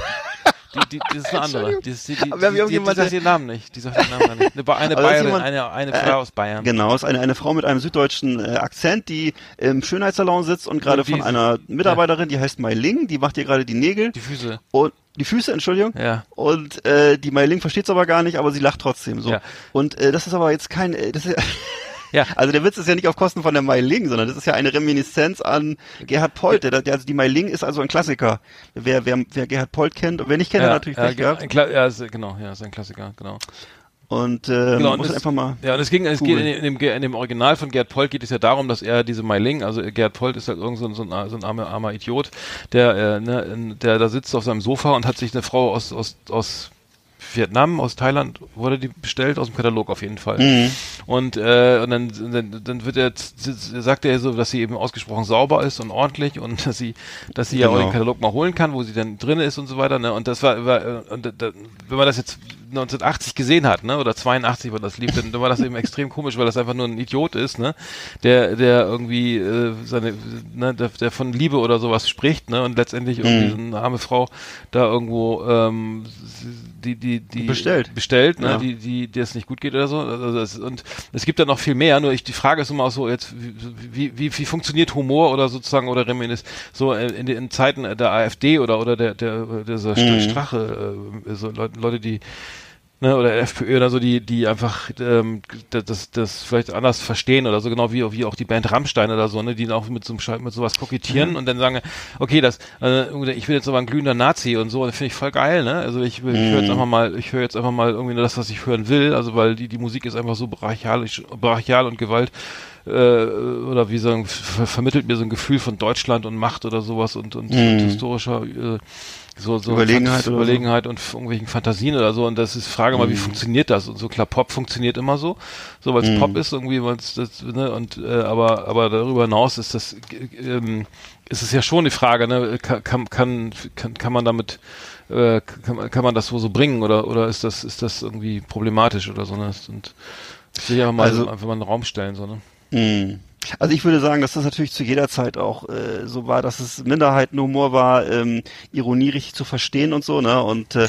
Die, die, die ist eine andere. Die, die, die, Aber wir haben die, die, die, sagt ihren Namen nicht. Die sagt ihren Namen gar nicht. Eine, eine das Bayerin, jemand- eine, eine äh, Frau aus Bayern. Genau, ist eine, eine Frau mit einem süddeutschen äh, Akzent, die im Schönheitssalon sitzt und gerade von einer Mitarbeiterin, die heißt Mai Ling, die macht ihr gerade die Nägel Die Füße. und die Füße, Entschuldigung. Ja. Und äh, die Mai Ling versteht's aber gar nicht, aber sie lacht trotzdem so. Ja. Und äh, das ist aber jetzt kein, äh, das ist, Ja. Also der Witz ist ja nicht auf Kosten von der Mai Ling, sondern das ist ja eine Reminiszenz an Gerhard Polt. Der, der, also die Mai Ling ist also ein Klassiker. Wer, wer, wer Gerhard Polt kennt wer nicht kennt, hat natürlich ja, Pech gehabt. ein Kla- ja, ist, genau, ja, ist ein Klassiker, genau. Und äh, Genau, und muss das- einfach mal. Ja, und es ging, es geht in, dem- in, dem, in dem Original von Gerd Polt geht es ja darum, dass er diese Meiling, also Gerd Polt ist halt irgend so ein, so ein, so ein armer, armer Idiot, der, äh, ne, der da sitzt auf seinem Sofa und hat sich eine Frau aus, aus, aus Vietnam, aus Thailand, wurde die bestellt, aus dem Katalog auf jeden Fall. Mhm. Und, äh, und dann, dann, dann wird er, sagt er so, dass sie eben ausgesprochen sauber ist und ordentlich und dass sie, dass sie ja auch Genau. den Katalog mal holen kann, wo sie dann drin ist und so weiter. Ne? Und das war, war äh, und da, wenn man das jetzt 1980 gesehen hat, ne, oder 82, wenn das lief, dann, dann war das eben extrem komisch, weil das einfach nur ein Idiot ist, ne, der, der irgendwie äh, seine, ne, der, der von Liebe oder sowas spricht, ne, und letztendlich irgendwie so eine arme Frau da irgendwo ähm, die, die, die Bestellt. bestellt, ne, Ja. die, die, die es nicht gut geht oder so. Also das, und es gibt da noch viel mehr. Nur ich, die Frage ist immer auch so jetzt, wie, wie, wie funktioniert Humor oder sozusagen oder Reminis so in, in, in Zeiten der AfD oder oder der der dieser Mhm. Strache, äh, so Leute, Leute, die ne, oder FPÖ oder so, die, die einfach ähm, das, das, vielleicht anders verstehen oder so, genau wie, wie auch die Band Rammstein oder so, ne, die auch mit so mit sowas kokettieren und dann sagen, okay, das, äh, ich bin jetzt aber ein glühender Nazi und so, und das finde ich voll geil, ne? Also ich, will- ich höre jetzt einfach mal, ich höre jetzt einfach mal irgendwie nur das, was ich hören will, also weil die, die Musik ist einfach so brachialisch, brachial und Gewalt äh, oder wie sagen, ver vermittelt mir so ein Gefühl von Deutschland und Macht oder sowas und, und, und historischer äh, so, so Überlegenheit Fan- oder so. Überlegenheit und irgendwelchen Fantasien oder so. Und das ist Frage mal, wie funktioniert das? Und so klar, Pop funktioniert immer so, so weil es Pop ist irgendwie, weil es das, ne, und äh, aber aber darüber hinaus ist das äh, ähm, ist es ja schon die Frage, ne, kann kann kann kann, man damit äh, kann, man- kann man das so so bringen oder oder ist das ist das irgendwie problematisch oder so ne? Und ich will ja einfach mal Also- so, einfach mal in den Raum stellen so ne. Mhm. Also ich würde sagen, dass das natürlich zu jeder Zeit auch äh, so war, dass es Minderheitenhumor war, ähm, Ironie richtig zu verstehen und so, ne? Und äh,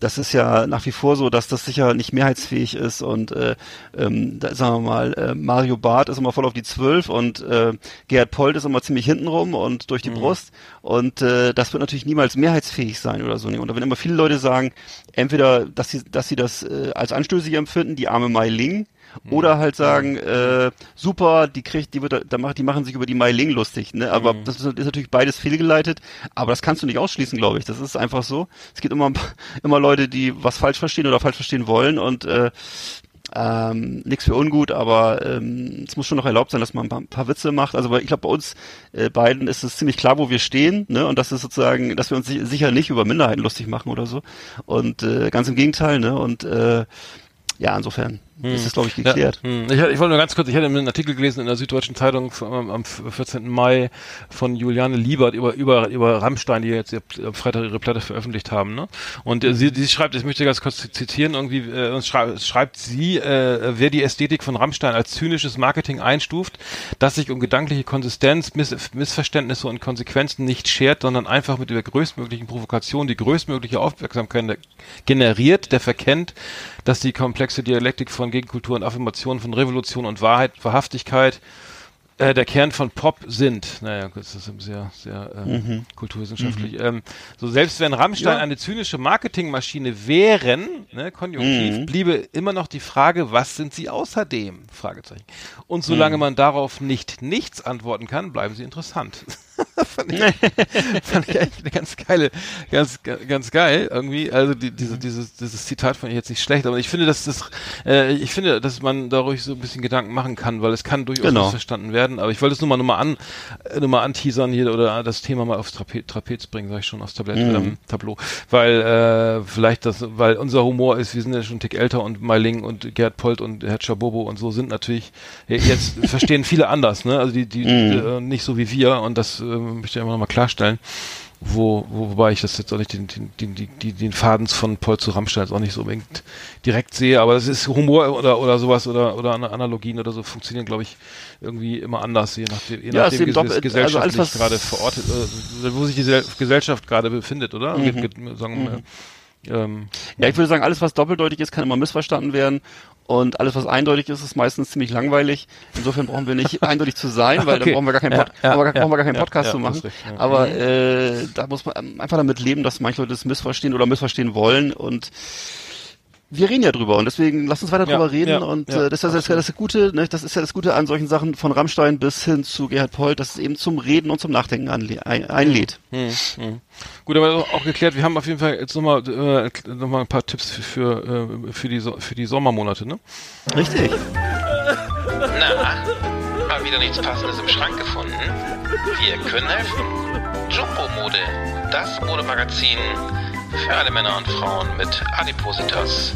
das ist ja nach wie vor so, dass das sicher nicht mehrheitsfähig ist und äh, ähm, da, sagen wir mal, äh, Mario Barth ist immer voll auf die Zwölf und äh, Gerhard Polt ist immer ziemlich hintenrum und durch die Brust und äh, das wird natürlich niemals mehrheitsfähig sein oder so. Und da werden immer viele Leute sagen, entweder, dass sie, dass sie das äh, als anstößig empfinden, die arme Mai Ling, oder halt sagen, äh, super, die kriegt, die wird, da macht, die machen sich über die Mai Ling lustig, ne? Aber das ist, natürlich beides fehlgeleitet, aber das kannst du nicht ausschließen, glaube ich. Das ist einfach so. Es gibt immer, immer Leute, die was falsch verstehen oder falsch verstehen wollen und äh, ähm, nichts für ungut, aber ähm, es muss schon noch erlaubt sein, dass man ein paar, ein paar Witze macht. Also ich glaube, bei uns äh, beiden ist es ziemlich klar, wo wir stehen, ne? Und das ist sozusagen, dass wir uns si- sicher nicht über Minderheiten lustig machen oder so. Und äh, ganz im Gegenteil, ne? Und äh, ja, insofern ist es, glaube ich, geklärt. Ja, hm. ich, ich wollte nur ganz kurz, ich hatte einen Artikel gelesen in der Süddeutschen Zeitung vom, am 14. Mai von Juliane Liebert über, über, über Rammstein, die jetzt am Freitag ihre Platte veröffentlicht haben. Ne? Und äh, sie, sie schreibt, ich möchte ganz kurz zitieren, irgendwie äh, schrei schreibt sie, äh, wer die Ästhetik von Rammstein als zynisches Marketing einstuft, das sich um gedankliche Konsistenz, Miss Missverständnisse und Konsequenzen nicht schert, sondern einfach mit der größtmöglichen Provokation die größtmögliche Aufmerksamkeit generiert, der verkennt, dass die komplexe Dialektik von Gegenkultur und Affirmation von Revolution und Wahrheit, Wahrhaftigkeit äh, der Kern von Pop sind. Naja, das ist sehr, sehr ähm, kulturwissenschaftlich. Ähm, so selbst wenn Rammstein eine zynische Marketingmaschine wären, ne, konjunktiv, bliebe immer noch die Frage, was sind sie außerdem? Fragezeichen. Und solange man darauf nicht nichts antworten kann, bleiben sie interessant. fand, ich, fand ich eigentlich eine ganz geile, ganz, ganz geil irgendwie. Also die, diese, dieses, dieses Zitat fand ich jetzt nicht schlecht, aber ich finde, dass das, äh, ich finde, dass man dadurch so ein bisschen Gedanken machen kann, weil es kann durchaus Genau. missverstanden werden. Aber ich wollte es nur mal, nur mal an, nur mal anteasern hier oder das Thema mal aufs Trape Trapez bringen, sag ich schon, aufs Tablett, ähm, Tableau. Weil, äh, vielleicht das, weil unser Humor ist, wir sind ja schon einen Tick älter und Meiling und Gerd Polt und Herr Chabobo und so sind natürlich, jetzt verstehen viele anders, ne? Also die, die, äh, nicht so wie wir und das äh, möchte ich immer noch mal klarstellen. Wo, wo, wobei ich das jetzt auch nicht den, den, den, den Faden von Paul zu Rammstein jetzt auch nicht so unbedingt direkt sehe, aber das ist Humor oder, oder sowas oder, oder Ana- Analogien oder so funktionieren, glaube ich, irgendwie immer anders, je nachdem, je Ja, nachdem wie es also gesellschaftlich was- gerade verortet, äh, wo sich die Gesell- Gesellschaft gerade befindet, oder? Mhm. Ge- ge- sagen wir, ähm, Ja, ich würde sagen, alles, was doppeldeutig ist, kann immer missverstanden werden. Und alles, was eindeutig ist, ist meistens ziemlich langweilig. Insofern brauchen wir nicht eindeutig zu sein, weil dann Okay. brauchen wir gar keinen, Ja, Pod ja, brauchen wir gar, ja, brauchen wir gar keinen ja, Podcast ja, zu machen. ja. Aber äh, da muss man einfach damit leben, dass manche Leute das missverstehen oder missverstehen wollen. Und wir reden ja drüber und deswegen lass uns weiter Ja, drüber reden. ja, und ja, äh, das, ist, das, ist ja das Gute, ne? das ist ja das Gute an solchen Sachen von Rammstein bis hin zu Gerhard Polt, dass es eben zum Reden und zum Nachdenken anle ein einlädt. Hm, hm. Gut, aber auch geklärt, wir haben auf jeden Fall jetzt nochmal äh, noch mal ein paar Tipps für, für, äh, für, die, so für die Sommermonate, ne? Richtig. Na, mal wieder nichts Passendes im Schrank gefunden? Wir können helfen. Jumbo Mode, das Modemagazin für alle Männer und Frauen mit Adipositas.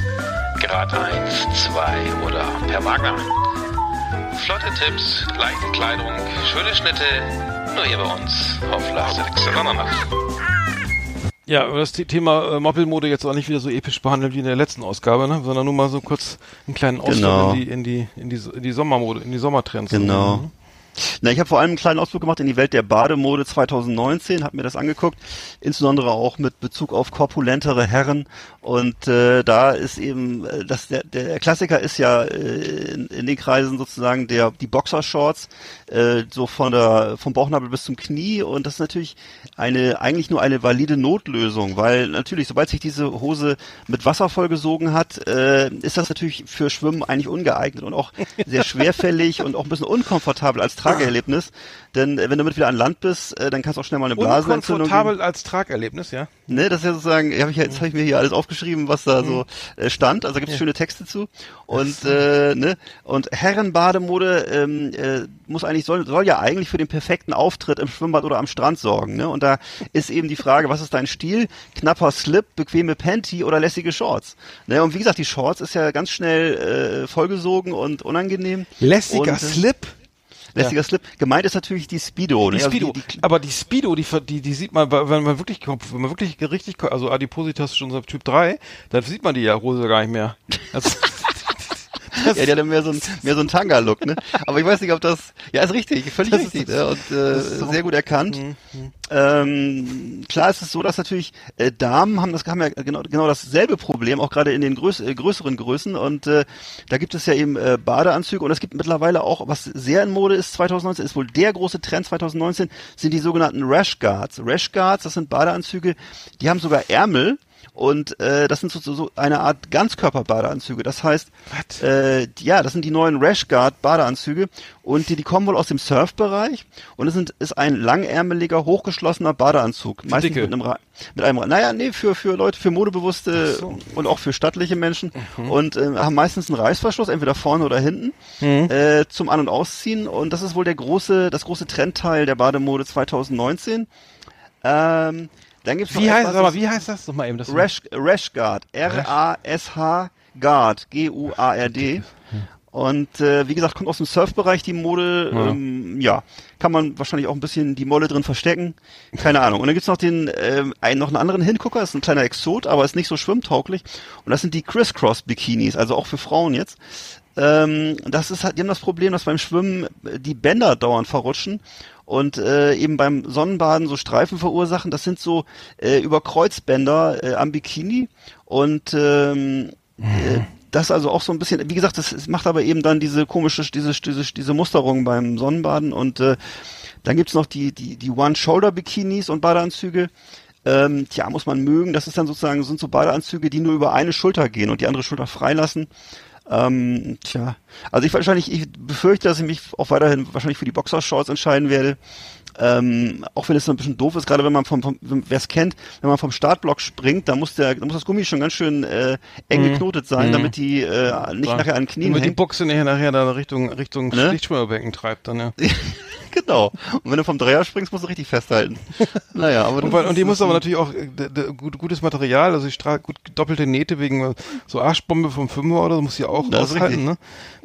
Grad 1, 2 oder per Wagner. Flotte Tipps, leichte Kleidung, schöne Schnitte, nur hier bei uns auf Lars. Ja, das The- Thema äh, Moppelmode jetzt auch nicht wieder so episch behandelt wie in der letzten Ausgabe, ne? Sondern nur mal so kurz einen kleinen Ausflug Genau. in die in die in die in die Sommermode, in die Sommertrends. Genau. Mhm. Na, ich habe vor allem einen kleinen Ausflug gemacht in die Welt der Bademode 2019, habe mir das angeguckt, insbesondere auch mit Bezug auf korpulentere Herren. Und äh, da ist eben, äh, das, der, der Klassiker ist ja äh, in, in den Kreisen sozusagen der die Boxershorts, äh, so von der vom Bauchnabel bis zum Knie. Und das ist natürlich eine eigentlich nur eine valide Notlösung, weil natürlich, sobald sich diese Hose mit Wasser vollgesogen hat, äh, ist das natürlich für Schwimmen eigentlich ungeeignet und auch sehr schwerfällig und auch ein bisschen unkomfortabel als Trageerlebnis. Denn äh, wenn du damit wieder an Land bist, äh, dann kannst du auch schnell mal eine Blasenentzündung. Unkomfortabel als Tragerlebnis, ja. Ne, das ist ja sozusagen, hab ich, ja- jetzt habe ich mir hier alles aufgeschrieben, was da so Mhm. äh, stand. Also gibt es schöne Texte zu. Und äh, ne, und Herrenbademode ähm, äh, muss eigentlich soll, soll ja eigentlich für den perfekten Auftritt im Schwimmbad oder am Strand sorgen. Ne? Und da ist eben die Frage, was ist dein Stil? Knapper Slip, bequeme Panty oder lässige Shorts? Ne? Und wie gesagt, die Shorts ist ja ganz schnell äh, vollgesogen und unangenehm. Lässiger und, äh, Slip. Lässiger Slip. Gemeint ist natürlich die Speedo. Die ne? Also Speedo, die, die, aber die Speedo, die, die, die sieht man, wenn man wirklich, wenn man wirklich richtig, also Adipositas schon so Typ 3, dann sieht man die ja Hose gar nicht mehr. Also, ja, der hat mehr so ein, mehr so ein Tanga-Look, ne? Aber ich weiß nicht, ob das, ja, ist richtig, völlig Das richtig, ne? Und, äh, so- sehr gut erkannt. Mhm. Ähm, klar ist es so, dass natürlich äh, Damen haben das haben ja genau genau dasselbe Problem, auch gerade in den größ, äh, größeren Größen. Und äh, da gibt es ja eben äh, Badeanzüge und es gibt mittlerweile auch, was sehr in Mode ist 2019, ist wohl der große Trend 2019, sind die sogenannten Rash Guards. Rash Guards, das sind Badeanzüge, die haben sogar Ärmel. Und äh, das sind so, so, eine Art Ganzkörperbadeanzüge. Das heißt, äh, ja, das sind die neuen Rashguard Badeanzüge und die, die kommen wohl aus dem Surfbereich und es sind, ist ein langärmeliger, hochgeschlossener Badeanzug. Meistens Dicke. mit einem, Ra- mit einem, Ra- naja, nee, für, für Leute, für modebewusste so. Mhm. und auch für stattliche Menschen und äh, haben meistens einen Reißverschluss, entweder vorne oder hinten, Mhm. äh, zum An- und Ausziehen und das ist wohl der große, das große Trendteil der Bademode 2019. Ähm, dann gibt's Wie heißt, aber das- wie heißt das nochmal eben? Das Rash, Rashguard. R-A-S-H Guard. G-U-A-R-D. Und äh, wie gesagt, kommt aus dem Surfbereich die Mode. Ja. Ähm, ja, kann man wahrscheinlich auch ein bisschen die Molle drin verstecken. Keine Ahnung. Und dann gibt's noch den, ähm, einen, noch einen anderen Hingucker. Das ist ein kleiner Exot, aber ist nicht so schwimmtauglich. Und das sind die Crisscross-Bikinis, also auch für Frauen jetzt. Ähm, das ist halt, die haben das Problem, dass beim Schwimmen äh, die Bänder dauernd verrutschen und äh, eben beim Sonnenbaden so Streifen verursachen. Das sind so äh, über Kreuzbänder äh, am Bikini und ähm, äh, das also auch so ein bisschen, wie gesagt, das, es macht aber eben dann diese komische, diese, diese, diese Musterung beim Sonnenbaden und äh, dann gibt's noch die, die, die One-Shoulder-Bikinis und Badeanzüge. Ähm, tja, muss man mögen. Das ist dann sozusagen, sind so Badeanzüge, die nur über eine Schulter gehen und die andere Schulter freilassen. Ähm, tja, also ich wahrscheinlich, ich befürchte, dass ich mich auch weiterhin wahrscheinlich für die Boxershorts entscheiden werde. Ähm, auch wenn es so ein bisschen doof ist, gerade wenn man vom, vom wer es kennt, wenn man vom Startblock springt, da muss der, da muss das Gummi schon ganz schön äh, eng Mhm. geknotet sein, Mhm. damit die äh, nicht Klar. nachher an den Knien Damit die hängt. Buchse nachher, nachher da Richtung, Richtung Ne? Lichtschwimmerbecken treibt dann, ja. genau. Und wenn du vom Dreier springst, musst du richtig festhalten. naja, aber Und, weil, und die muss aber natürlich auch äh, gut, gutes Material, also ich trage gut doppelte Nähte wegen äh, so Arschbombe vom Fünfer oder so, muss sie auch Das aushalten, ne?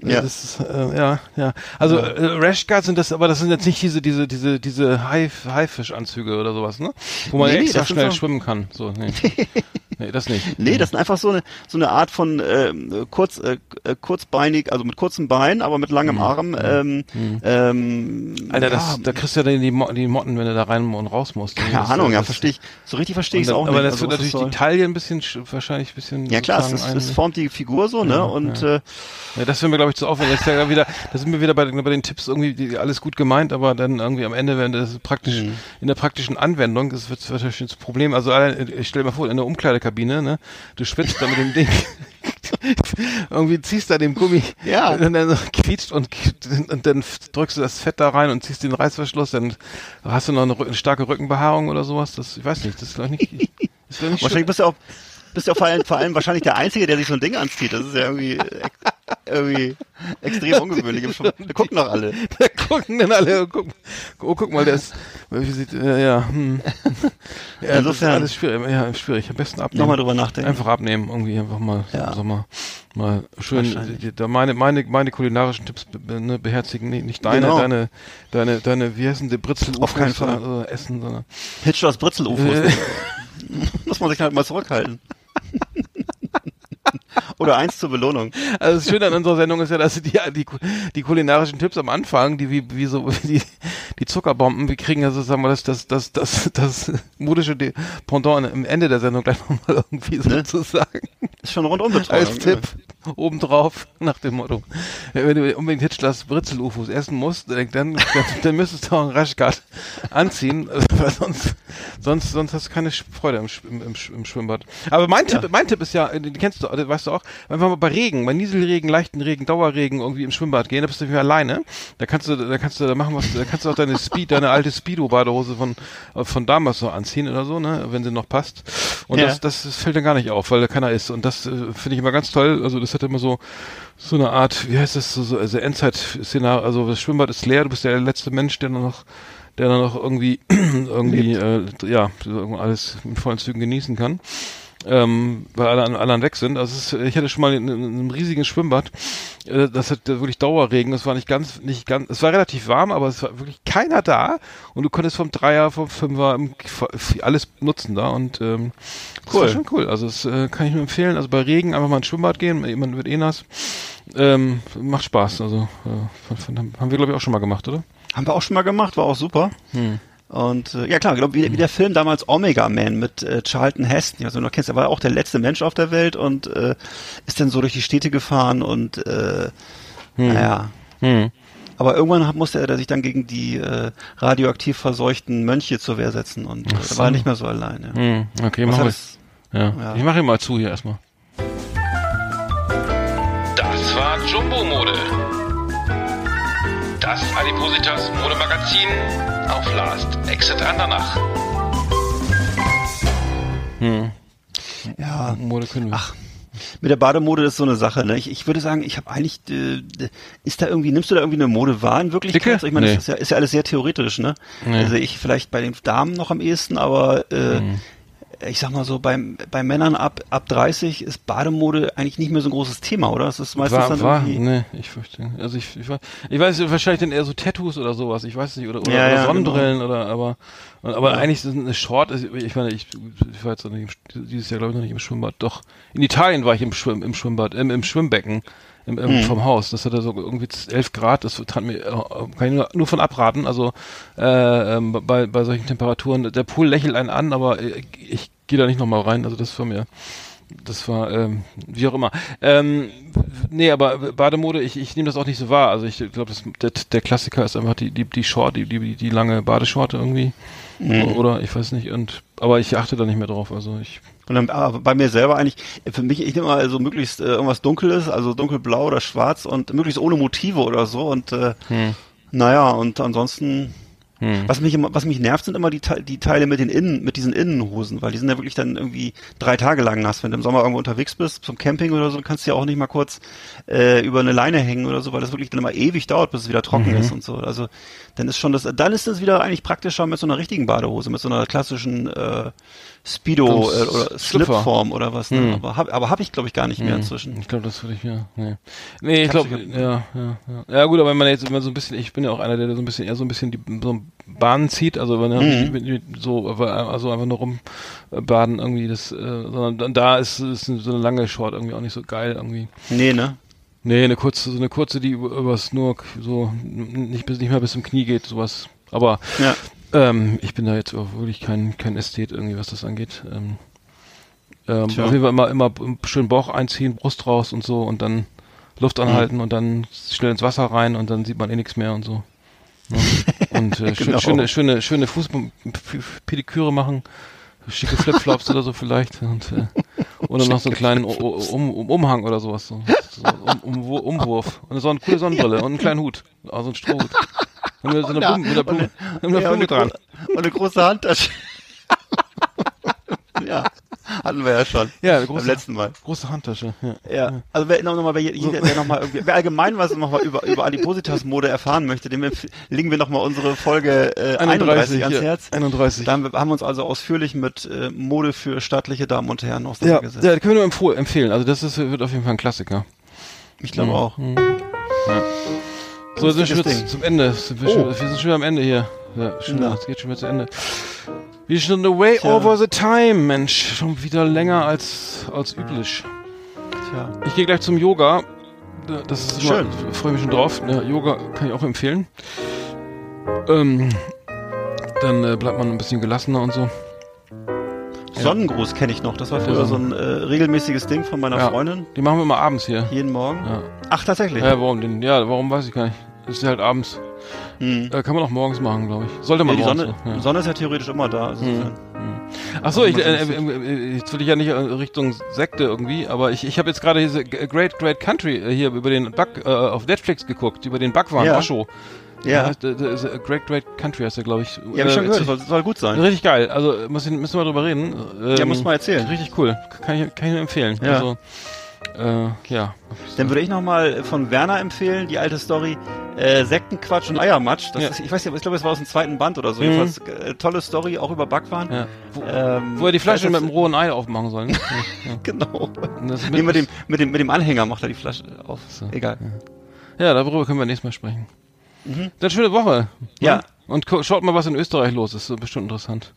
Ja. Das ist, äh, ja, ja. Also äh, Rashguards sind das, aber das sind jetzt nicht diese, diese, diese, diese Haif- Haifischanzüge oder sowas, ne? Wo man Nee, nee, extra schnell so- schwimmen kann. So, nee. nee, das nicht. Nee, das sind einfach so eine so eine Art von ähm, kurz äh, äh, kurzbeinig, also mit kurzem Bein, aber mit langem Arm. Ähm, ähm, Mhm. Alter, das, ja, da kriegst du ja dann die, die Motten, wenn du da rein und raus musst. keine Das- Ahnung, ja, das- verstehe ich. So richtig verstehe ich es auch Aber nicht. das also, wird natürlich die Taille ein bisschen, sch- wahrscheinlich ein bisschen. Ja klar, es, es ein- formt die Figur so, ne? Ja, und ja. Äh, Ja, das wäre mir, glaube ich, zu aufwendig. Das ist ja wieder, da sind wir wieder bei, den- bei den Tipps irgendwie, die, alles gut gemeint, aber dann irgendwie am Ende, wenn das praktisch, Mhm. in der praktischen Anwendung, das wird natürlich das Problem. Also, ich stell dir mal vor, in der Umkleidekabine, ne, du schwitzt da mit dem Ding, irgendwie ziehst da dem Gummi, Ja. und dann so quietscht und, und dann drückst du das Fett da rein und ziehst den Reißverschluss, dann hast du noch eine, eine starke Rückenbehaarung oder sowas, das, ich weiß nicht, das ist glaube ich nicht, ist glaub nicht wahrscheinlich bist du auch bist du auch vor allem, vor allem wahrscheinlich der Einzige, der sich so ein Ding anzieht. Das ist ja irgendwie irgendwie extrem ungewöhnlich. Wir gucken doch alle. Da gucken dann alle, guck, oh, guck mal, der ist, wie sieht, äh, ja, hm. ja, Insofern- das ist alles schwierig, ja, schwierig, am besten abnehmen. Nochmal drüber nachdenken. Einfach abnehmen, irgendwie einfach mal, Ja. sag mal, mal schön, da meine, meine, meine kulinarischen Tipps be, ne, beherzigen, nicht deine, Genau. deine, deine, deine, wie heißen die, Britzel, Auf keinen Fall. Oder essen, sondern, Hitch aus Britzel-UFOs. Äh. Muss man sich halt mal zurückhalten. Oder eins zur Belohnung. Also das Schöne an unserer Sendung ist ja, dass die, die, die kulinarischen Tipps am Anfang, die wie, wie so wie die, die Zuckerbomben, wir kriegen ja sozusagen mal das, das, das, das, das modische Pendant am Ende der Sendung gleich nochmal irgendwie Ne? sozusagen Ist schon rundum Betreuung. als Tipp obendrauf nach dem Motto. Wenn du unbedingt Hitchlers Britzel-UFOs essen musst, dann, dann, dann müsstest du auch einen Rashguard anziehen, weil sonst, sonst, sonst hast du keine Freude im, im, im, Sch- im Schwimmbad. Aber mein Tipp, mein Tipp ist ja, den kennst du, äh, weißt du auch, einfach mal bei Regen, bei Nieselregen, leichten Regen, Dauerregen irgendwie im Schwimmbad gehen, da bist du nicht mehr alleine. Da kannst du, da kannst du da machen was, da kannst du auch deine Speed, deine alte Speedo-Badehose von, von damals so anziehen oder so, ne, wenn sie noch passt. Und Ja. das, das, das fällt dann gar nicht auf, weil da keiner ist. Und das äh, finde ich immer ganz toll. Also das hat immer so, so eine Art, wie heißt das, so, so also Endzeit-Szenario, also das Schwimmbad ist leer, du bist der letzte Mensch, der noch der dann noch irgendwie irgendwie äh, ja alles in vollen Zügen genießen kann ähm, weil alle an- anderen weg sind. Also es ist, ich hatte schon mal in, in einem riesigen Schwimmbad, äh, das hat wirklich Dauerregen, das war nicht ganz, nicht ganz, es war relativ warm, aber es war wirklich keiner da und du konntest vom Dreier, vom Fünfer alles nutzen da und ähm, das Cool. war schon cool. Also das äh, kann ich nur empfehlen. Also bei Regen einfach mal ins Schwimmbad gehen, man wird eh nass. Ähm, macht Spaß. Also äh, von, von, haben wir glaube ich auch schon mal gemacht, oder? Haben wir auch schon mal gemacht, war auch super. Hm. Und äh, ja klar, ich glaube, wie, wie der Film damals Omega Man mit äh, Charlton Heston, also du noch kennst, er war auch der letzte Mensch auf der Welt und äh, ist dann so durch die Städte gefahren und äh, naja. Hm. Aber irgendwann hat, musste er sich dann gegen die äh, radioaktiv verseuchten Mönche zur Wehr setzen und äh, da war er nicht mehr so allein. Ja. Hm. Okay, wir. es- Ja. Ja. Ich mache ihn mal zu hier erstmal. Das war Jumbo Mode. Das Adipositas Modemagazin auf Last Exit Andernach. Hm. ja, Mode können wir. Ach, mit der Bademode ist so eine Sache. Ne? Ich, ich würde sagen, ich habe eigentlich, äh, ist da irgendwie, nimmst du da irgendwie eine Mode wahr in Wirklichkeit? Dicke? Also Ich meine, Nee. das ist ja, ist ja alles sehr theoretisch. Ne? Nee. Also ich vielleicht bei den Damen noch am ehesten, aber äh, Hm. Ich sag mal so, beim, bei Männern ab, ab 30 ist Bademode eigentlich nicht mehr so ein großes Thema, oder? Das ist meistens war, dann war, nee, ich fürchte. Also ich, ich, weiß, ich weiß wahrscheinlich dann eher so Tattoos oder sowas, ich weiß nicht, oder, oder, Ja, oder ja, Sonnenbrillen oder aber aber eigentlich ist eine Short, ist- ich meine, ich, ich war jetzt noch nicht im, dieses Jahr glaube ich noch nicht im Schwimmbad, doch. In Italien war ich im Schwimm, im Schwimmbad, im, im Schwimmbecken. Im, im, Mhm. vom Haus. Das hatte so irgendwie 11 Grad, das tat mir, äh, kann ich nur, nur von abraten. Also äh, ähm, bei, bei solchen Temperaturen, der Pool lächelt einen an, aber äh, ich gehe da nicht nochmal rein. Also das war mir, das war, ähm, wie auch immer. Ähm, nee, aber Bademode, ich, ich nehme das auch nicht so wahr. Also ich glaube, der, der Klassiker ist einfach die, die, die Short, die, die, die lange Badeshorte irgendwie. Oder ich weiß nicht. Und aber ich achte da nicht mehr drauf. Also ich. Und dann, aber bei mir selber eigentlich, für mich, ich nehme mal so möglichst äh, irgendwas Dunkles, also dunkelblau oder schwarz und möglichst ohne Motive oder so und äh, Hm. naja, und ansonsten, Hm. was mich immer, was mich nervt, sind immer die, die Teile mit den Innen, mit diesen Innenhosen, weil die sind ja wirklich dann irgendwie drei Tage lang nass. Wenn du im Sommer irgendwo unterwegs bist, zum Camping oder so, kannst du ja auch nicht mal kurz äh, über eine Leine hängen oder so, weil das wirklich dann immer ewig dauert, bis es wieder trocken Mhm. ist und so. Also dann ist schon das, dann ist es wieder eigentlich praktischer mit so einer richtigen Badehose, mit so einer klassischen äh, Speedo äh, oder. Slipform oder was. Ne? Hm. Aber habe aber hab ich glaube ich gar nicht mehr Hm. inzwischen. Ich glaube, das würde ich ja. Nee, nee ich glaube, ja, ja, ja. Ja gut, aber wenn man jetzt immer so ein bisschen, ich bin ja auch einer, der so ein bisschen eher so ein bisschen die so Bahnen zieht, also wenn Mhm. mit, mit, so also einfach nur rumbaden irgendwie, das, äh, sondern dann da ist, ist so eine lange Short irgendwie auch nicht so geil irgendwie. Nee, ne? Nee, eine kurze, so eine kurze, die über- übers nur so nicht bis nicht mehr bis zum Knie geht, sowas. Aber Ja. Ähm, ich bin da jetzt auch wirklich kein kein Ästhet irgendwie, was das angeht. Ähm, ähm, auf jeden Fall immer immer schön Bauch einziehen, Brust raus und so und dann Luft anhalten Mhm. und dann schnell ins Wasser rein und dann sieht man eh nichts mehr und so. Ja. Und äh, Genau. schöne schöne schöne Fußpediküre machen, schicke Flipflops oder so vielleicht und äh, oder noch so einen kleinen um, um, Umhang oder sowas so, so um, um, Umwurf und so eine coole Sonnenbrille und einen kleinen Hut, also einen Strohhut. Und mit so einer Ja, Blume, mit einer Blume, mit einer Ja, Blume dran. und eine große Handtasche. ja, hatten wir ja schon. Ja, eine Beim große, letzten Mal. große Handtasche. Ja. Ja, also wer noch, noch mal, wer, jeder, wer noch mal irgendwie, wer allgemein was noch mal über, über Adipositas-Mode erfahren möchte, dem legen wir noch mal unsere Folge äh, 31, ans ja, Herz. 31. Da haben wir, haben uns also ausführlich mit äh, Mode für staatliche Damen und Herren Ja, auseinandergesetzt. ja, können wir nur empfehlen. Also das ist, wird auf jeden Fall ein Klassiker. ich glaube Mhm. auch. So, sind wir schon zum Ende. Sind wir, Oh. schon, wir sind schon wieder am Ende hier. Ja, schon, es geht schon wieder zu Ende. Wir sind way Tja. over the time, Mensch. Schon wieder länger als, als üblich. Tja. Ich gehe gleich zum Yoga. Da- Das ist immer, Schön. ich freue mich schon drauf. Ja, Yoga kann ich auch empfehlen. Ähm, dann äh, bleibt man ein bisschen gelassener und so. Sonnengruß kenne ich noch. Das war früher Ja. so ein äh, regelmäßiges Ding von meiner Ja. Freundin. Die machen wir immer abends hier. Jeden Morgen. Ja. Ach, tatsächlich. Ja, warum denn? Ja, warum weiß ich gar nicht. Das ist halt abends. Hm. Äh, kann man auch morgens machen, glaube ich. Sollte Ja, man die morgens Sonne, machen, ja. Sonne ist ja theoretisch immer da. Also Hm. insofern- Ach so, ich, äh, man äh, äh, jetzt will ich ja nicht äh, Richtung Sekte irgendwie, aber ich, ich habe jetzt gerade diese Great Great Country äh, hier über den Bug äh, auf Netflix geguckt, über den Backwaren Ja. Osho. Ja, äh, äh, äh, Great Great Country heißt der, glaube ich. ja hab ich schon Äh, gehört. Soll, soll gut sein. Richtig geil. Also äh, ich, müssen wir drüber reden. Ähm, Ja, muss mal erzählen. Richtig cool. Kann ich, kann ich nur empfehlen. Ja. Also, äh, ja. Dann würde ich nochmal von Werner empfehlen, die alte Story, äh, Sektenquatsch und Eiermatsch. Ja. ist, ich weiß nicht, ich glaube, es war aus dem zweiten Band oder so. Mhm. Jedenfalls, äh, tolle Story, auch über Backwaren. ja. Wo, Ähm, wo er die Flasche mit dem rohen Ei aufmachen soll. Ne? ja. Genau. Nee, mit, dem, mit, dem, mit dem Anhänger macht er die Flasche auf. So. Egal. Ja, darüber können wir nächstes Mal sprechen. Dann schöne Woche. ne? Ja. Und schaut mal, was in Österreich los ist. Das ist bestimmt interessant.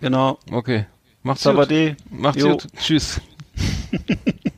Genau. Okay. Macht's gut. Sabade. Macht's Jo. gut. Tschüss.